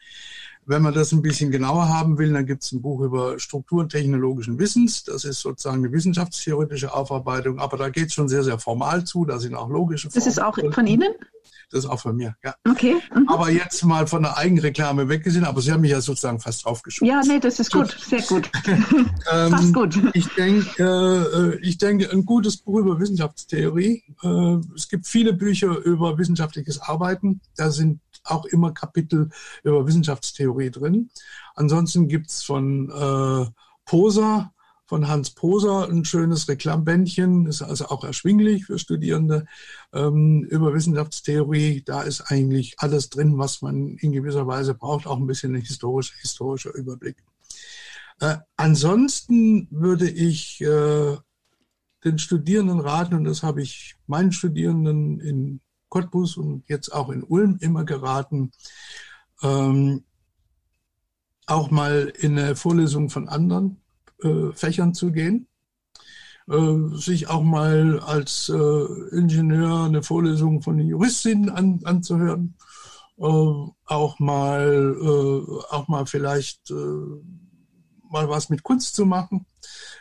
Wenn man das ein bisschen genauer haben will, dann gibt es ein Buch über Strukturen technologischen Wissens. Das ist sozusagen eine wissenschaftstheoretische Aufarbeitung, aber da geht es schon sehr, sehr formal zu. Da sind auch logische Formen. Das ist auch von Ihnen? Das ist auch von mir, ja. Okay. Mhm. Aber jetzt mal von der Eigenreklame weggesehen, aber Sie haben mich ja sozusagen fast draufgeschoben. Ja, nee, das ist gut, sehr gut. ähm, fast gut. Ich denke, äh, ich denke, ein gutes Buch über Wissenschaftstheorie. Äh, es gibt viele Bücher über wissenschaftliches Arbeiten. Da sind auch immer Kapitel über Wissenschaftstheorie drin. Ansonsten gibt's von äh, Poser, von Hans Poser ein schönes Reklambändchen, ist also auch erschwinglich für Studierende ähm, über Wissenschaftstheorie. Da ist eigentlich alles drin, was man in gewisser Weise braucht, auch ein bisschen ein historischer, historischer Überblick. Äh, ansonsten würde ich äh, den Studierenden raten, und das habe ich meinen Studierenden in Cottbus und jetzt auch in Ulm immer geraten, ähm, auch mal in eine Vorlesung von anderen äh, Fächern zu gehen, äh, sich auch mal als äh, Ingenieur eine Vorlesung von Juristinnen an, anzuhören, äh, auch mal, äh, auch mal vielleicht äh, mal was mit Kunst zu machen.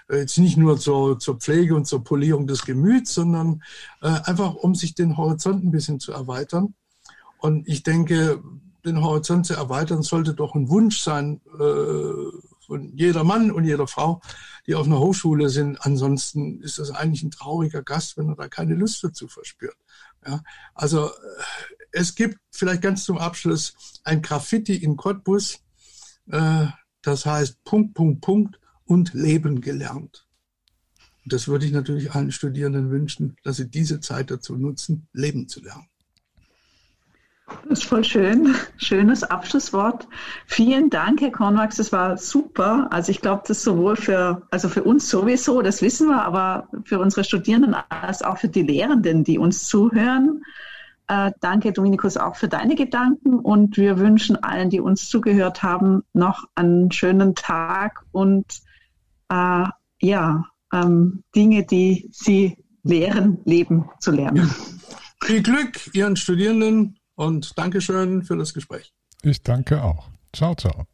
Jetzt nicht nur zur, zur Pflege und zur Polierung des Gemüts, sondern einfach um sich den Horizont ein bisschen zu erweitern. Und ich denke, den Horizont zu erweitern sollte doch ein Wunsch sein von jeder Mann und jeder Frau, die auf einer Hochschule sind. Ansonsten ist das eigentlich ein trauriger Gast, wenn er da keine Lust dazu verspürt. Ja, also äh, es gibt vielleicht ganz zum Abschluss ein Graffiti in Cottbus, äh, das heißt Punkt, Punkt, Punkt und Leben gelernt. Das würde ich natürlich allen Studierenden wünschen, dass sie diese Zeit dazu nutzen, Leben zu lernen. Das ist voll schön. Schönes Abschlusswort. Vielen Dank, Herr Kornwachs. Das war super. Also ich glaube, das sowohl für, also für uns sowieso, das wissen wir, aber für unsere Studierenden als auch für die Lehrenden, die uns zuhören. Äh, danke, Dominikus, auch für deine Gedanken. Und wir wünschen allen, die uns zugehört haben, noch einen schönen Tag und äh, ja, ähm, Dinge, die sie lehren, leben zu lernen. Viel Glück Ihren Studierenden und Dankeschön für das Gespräch. Ich danke auch. Ciao, ciao.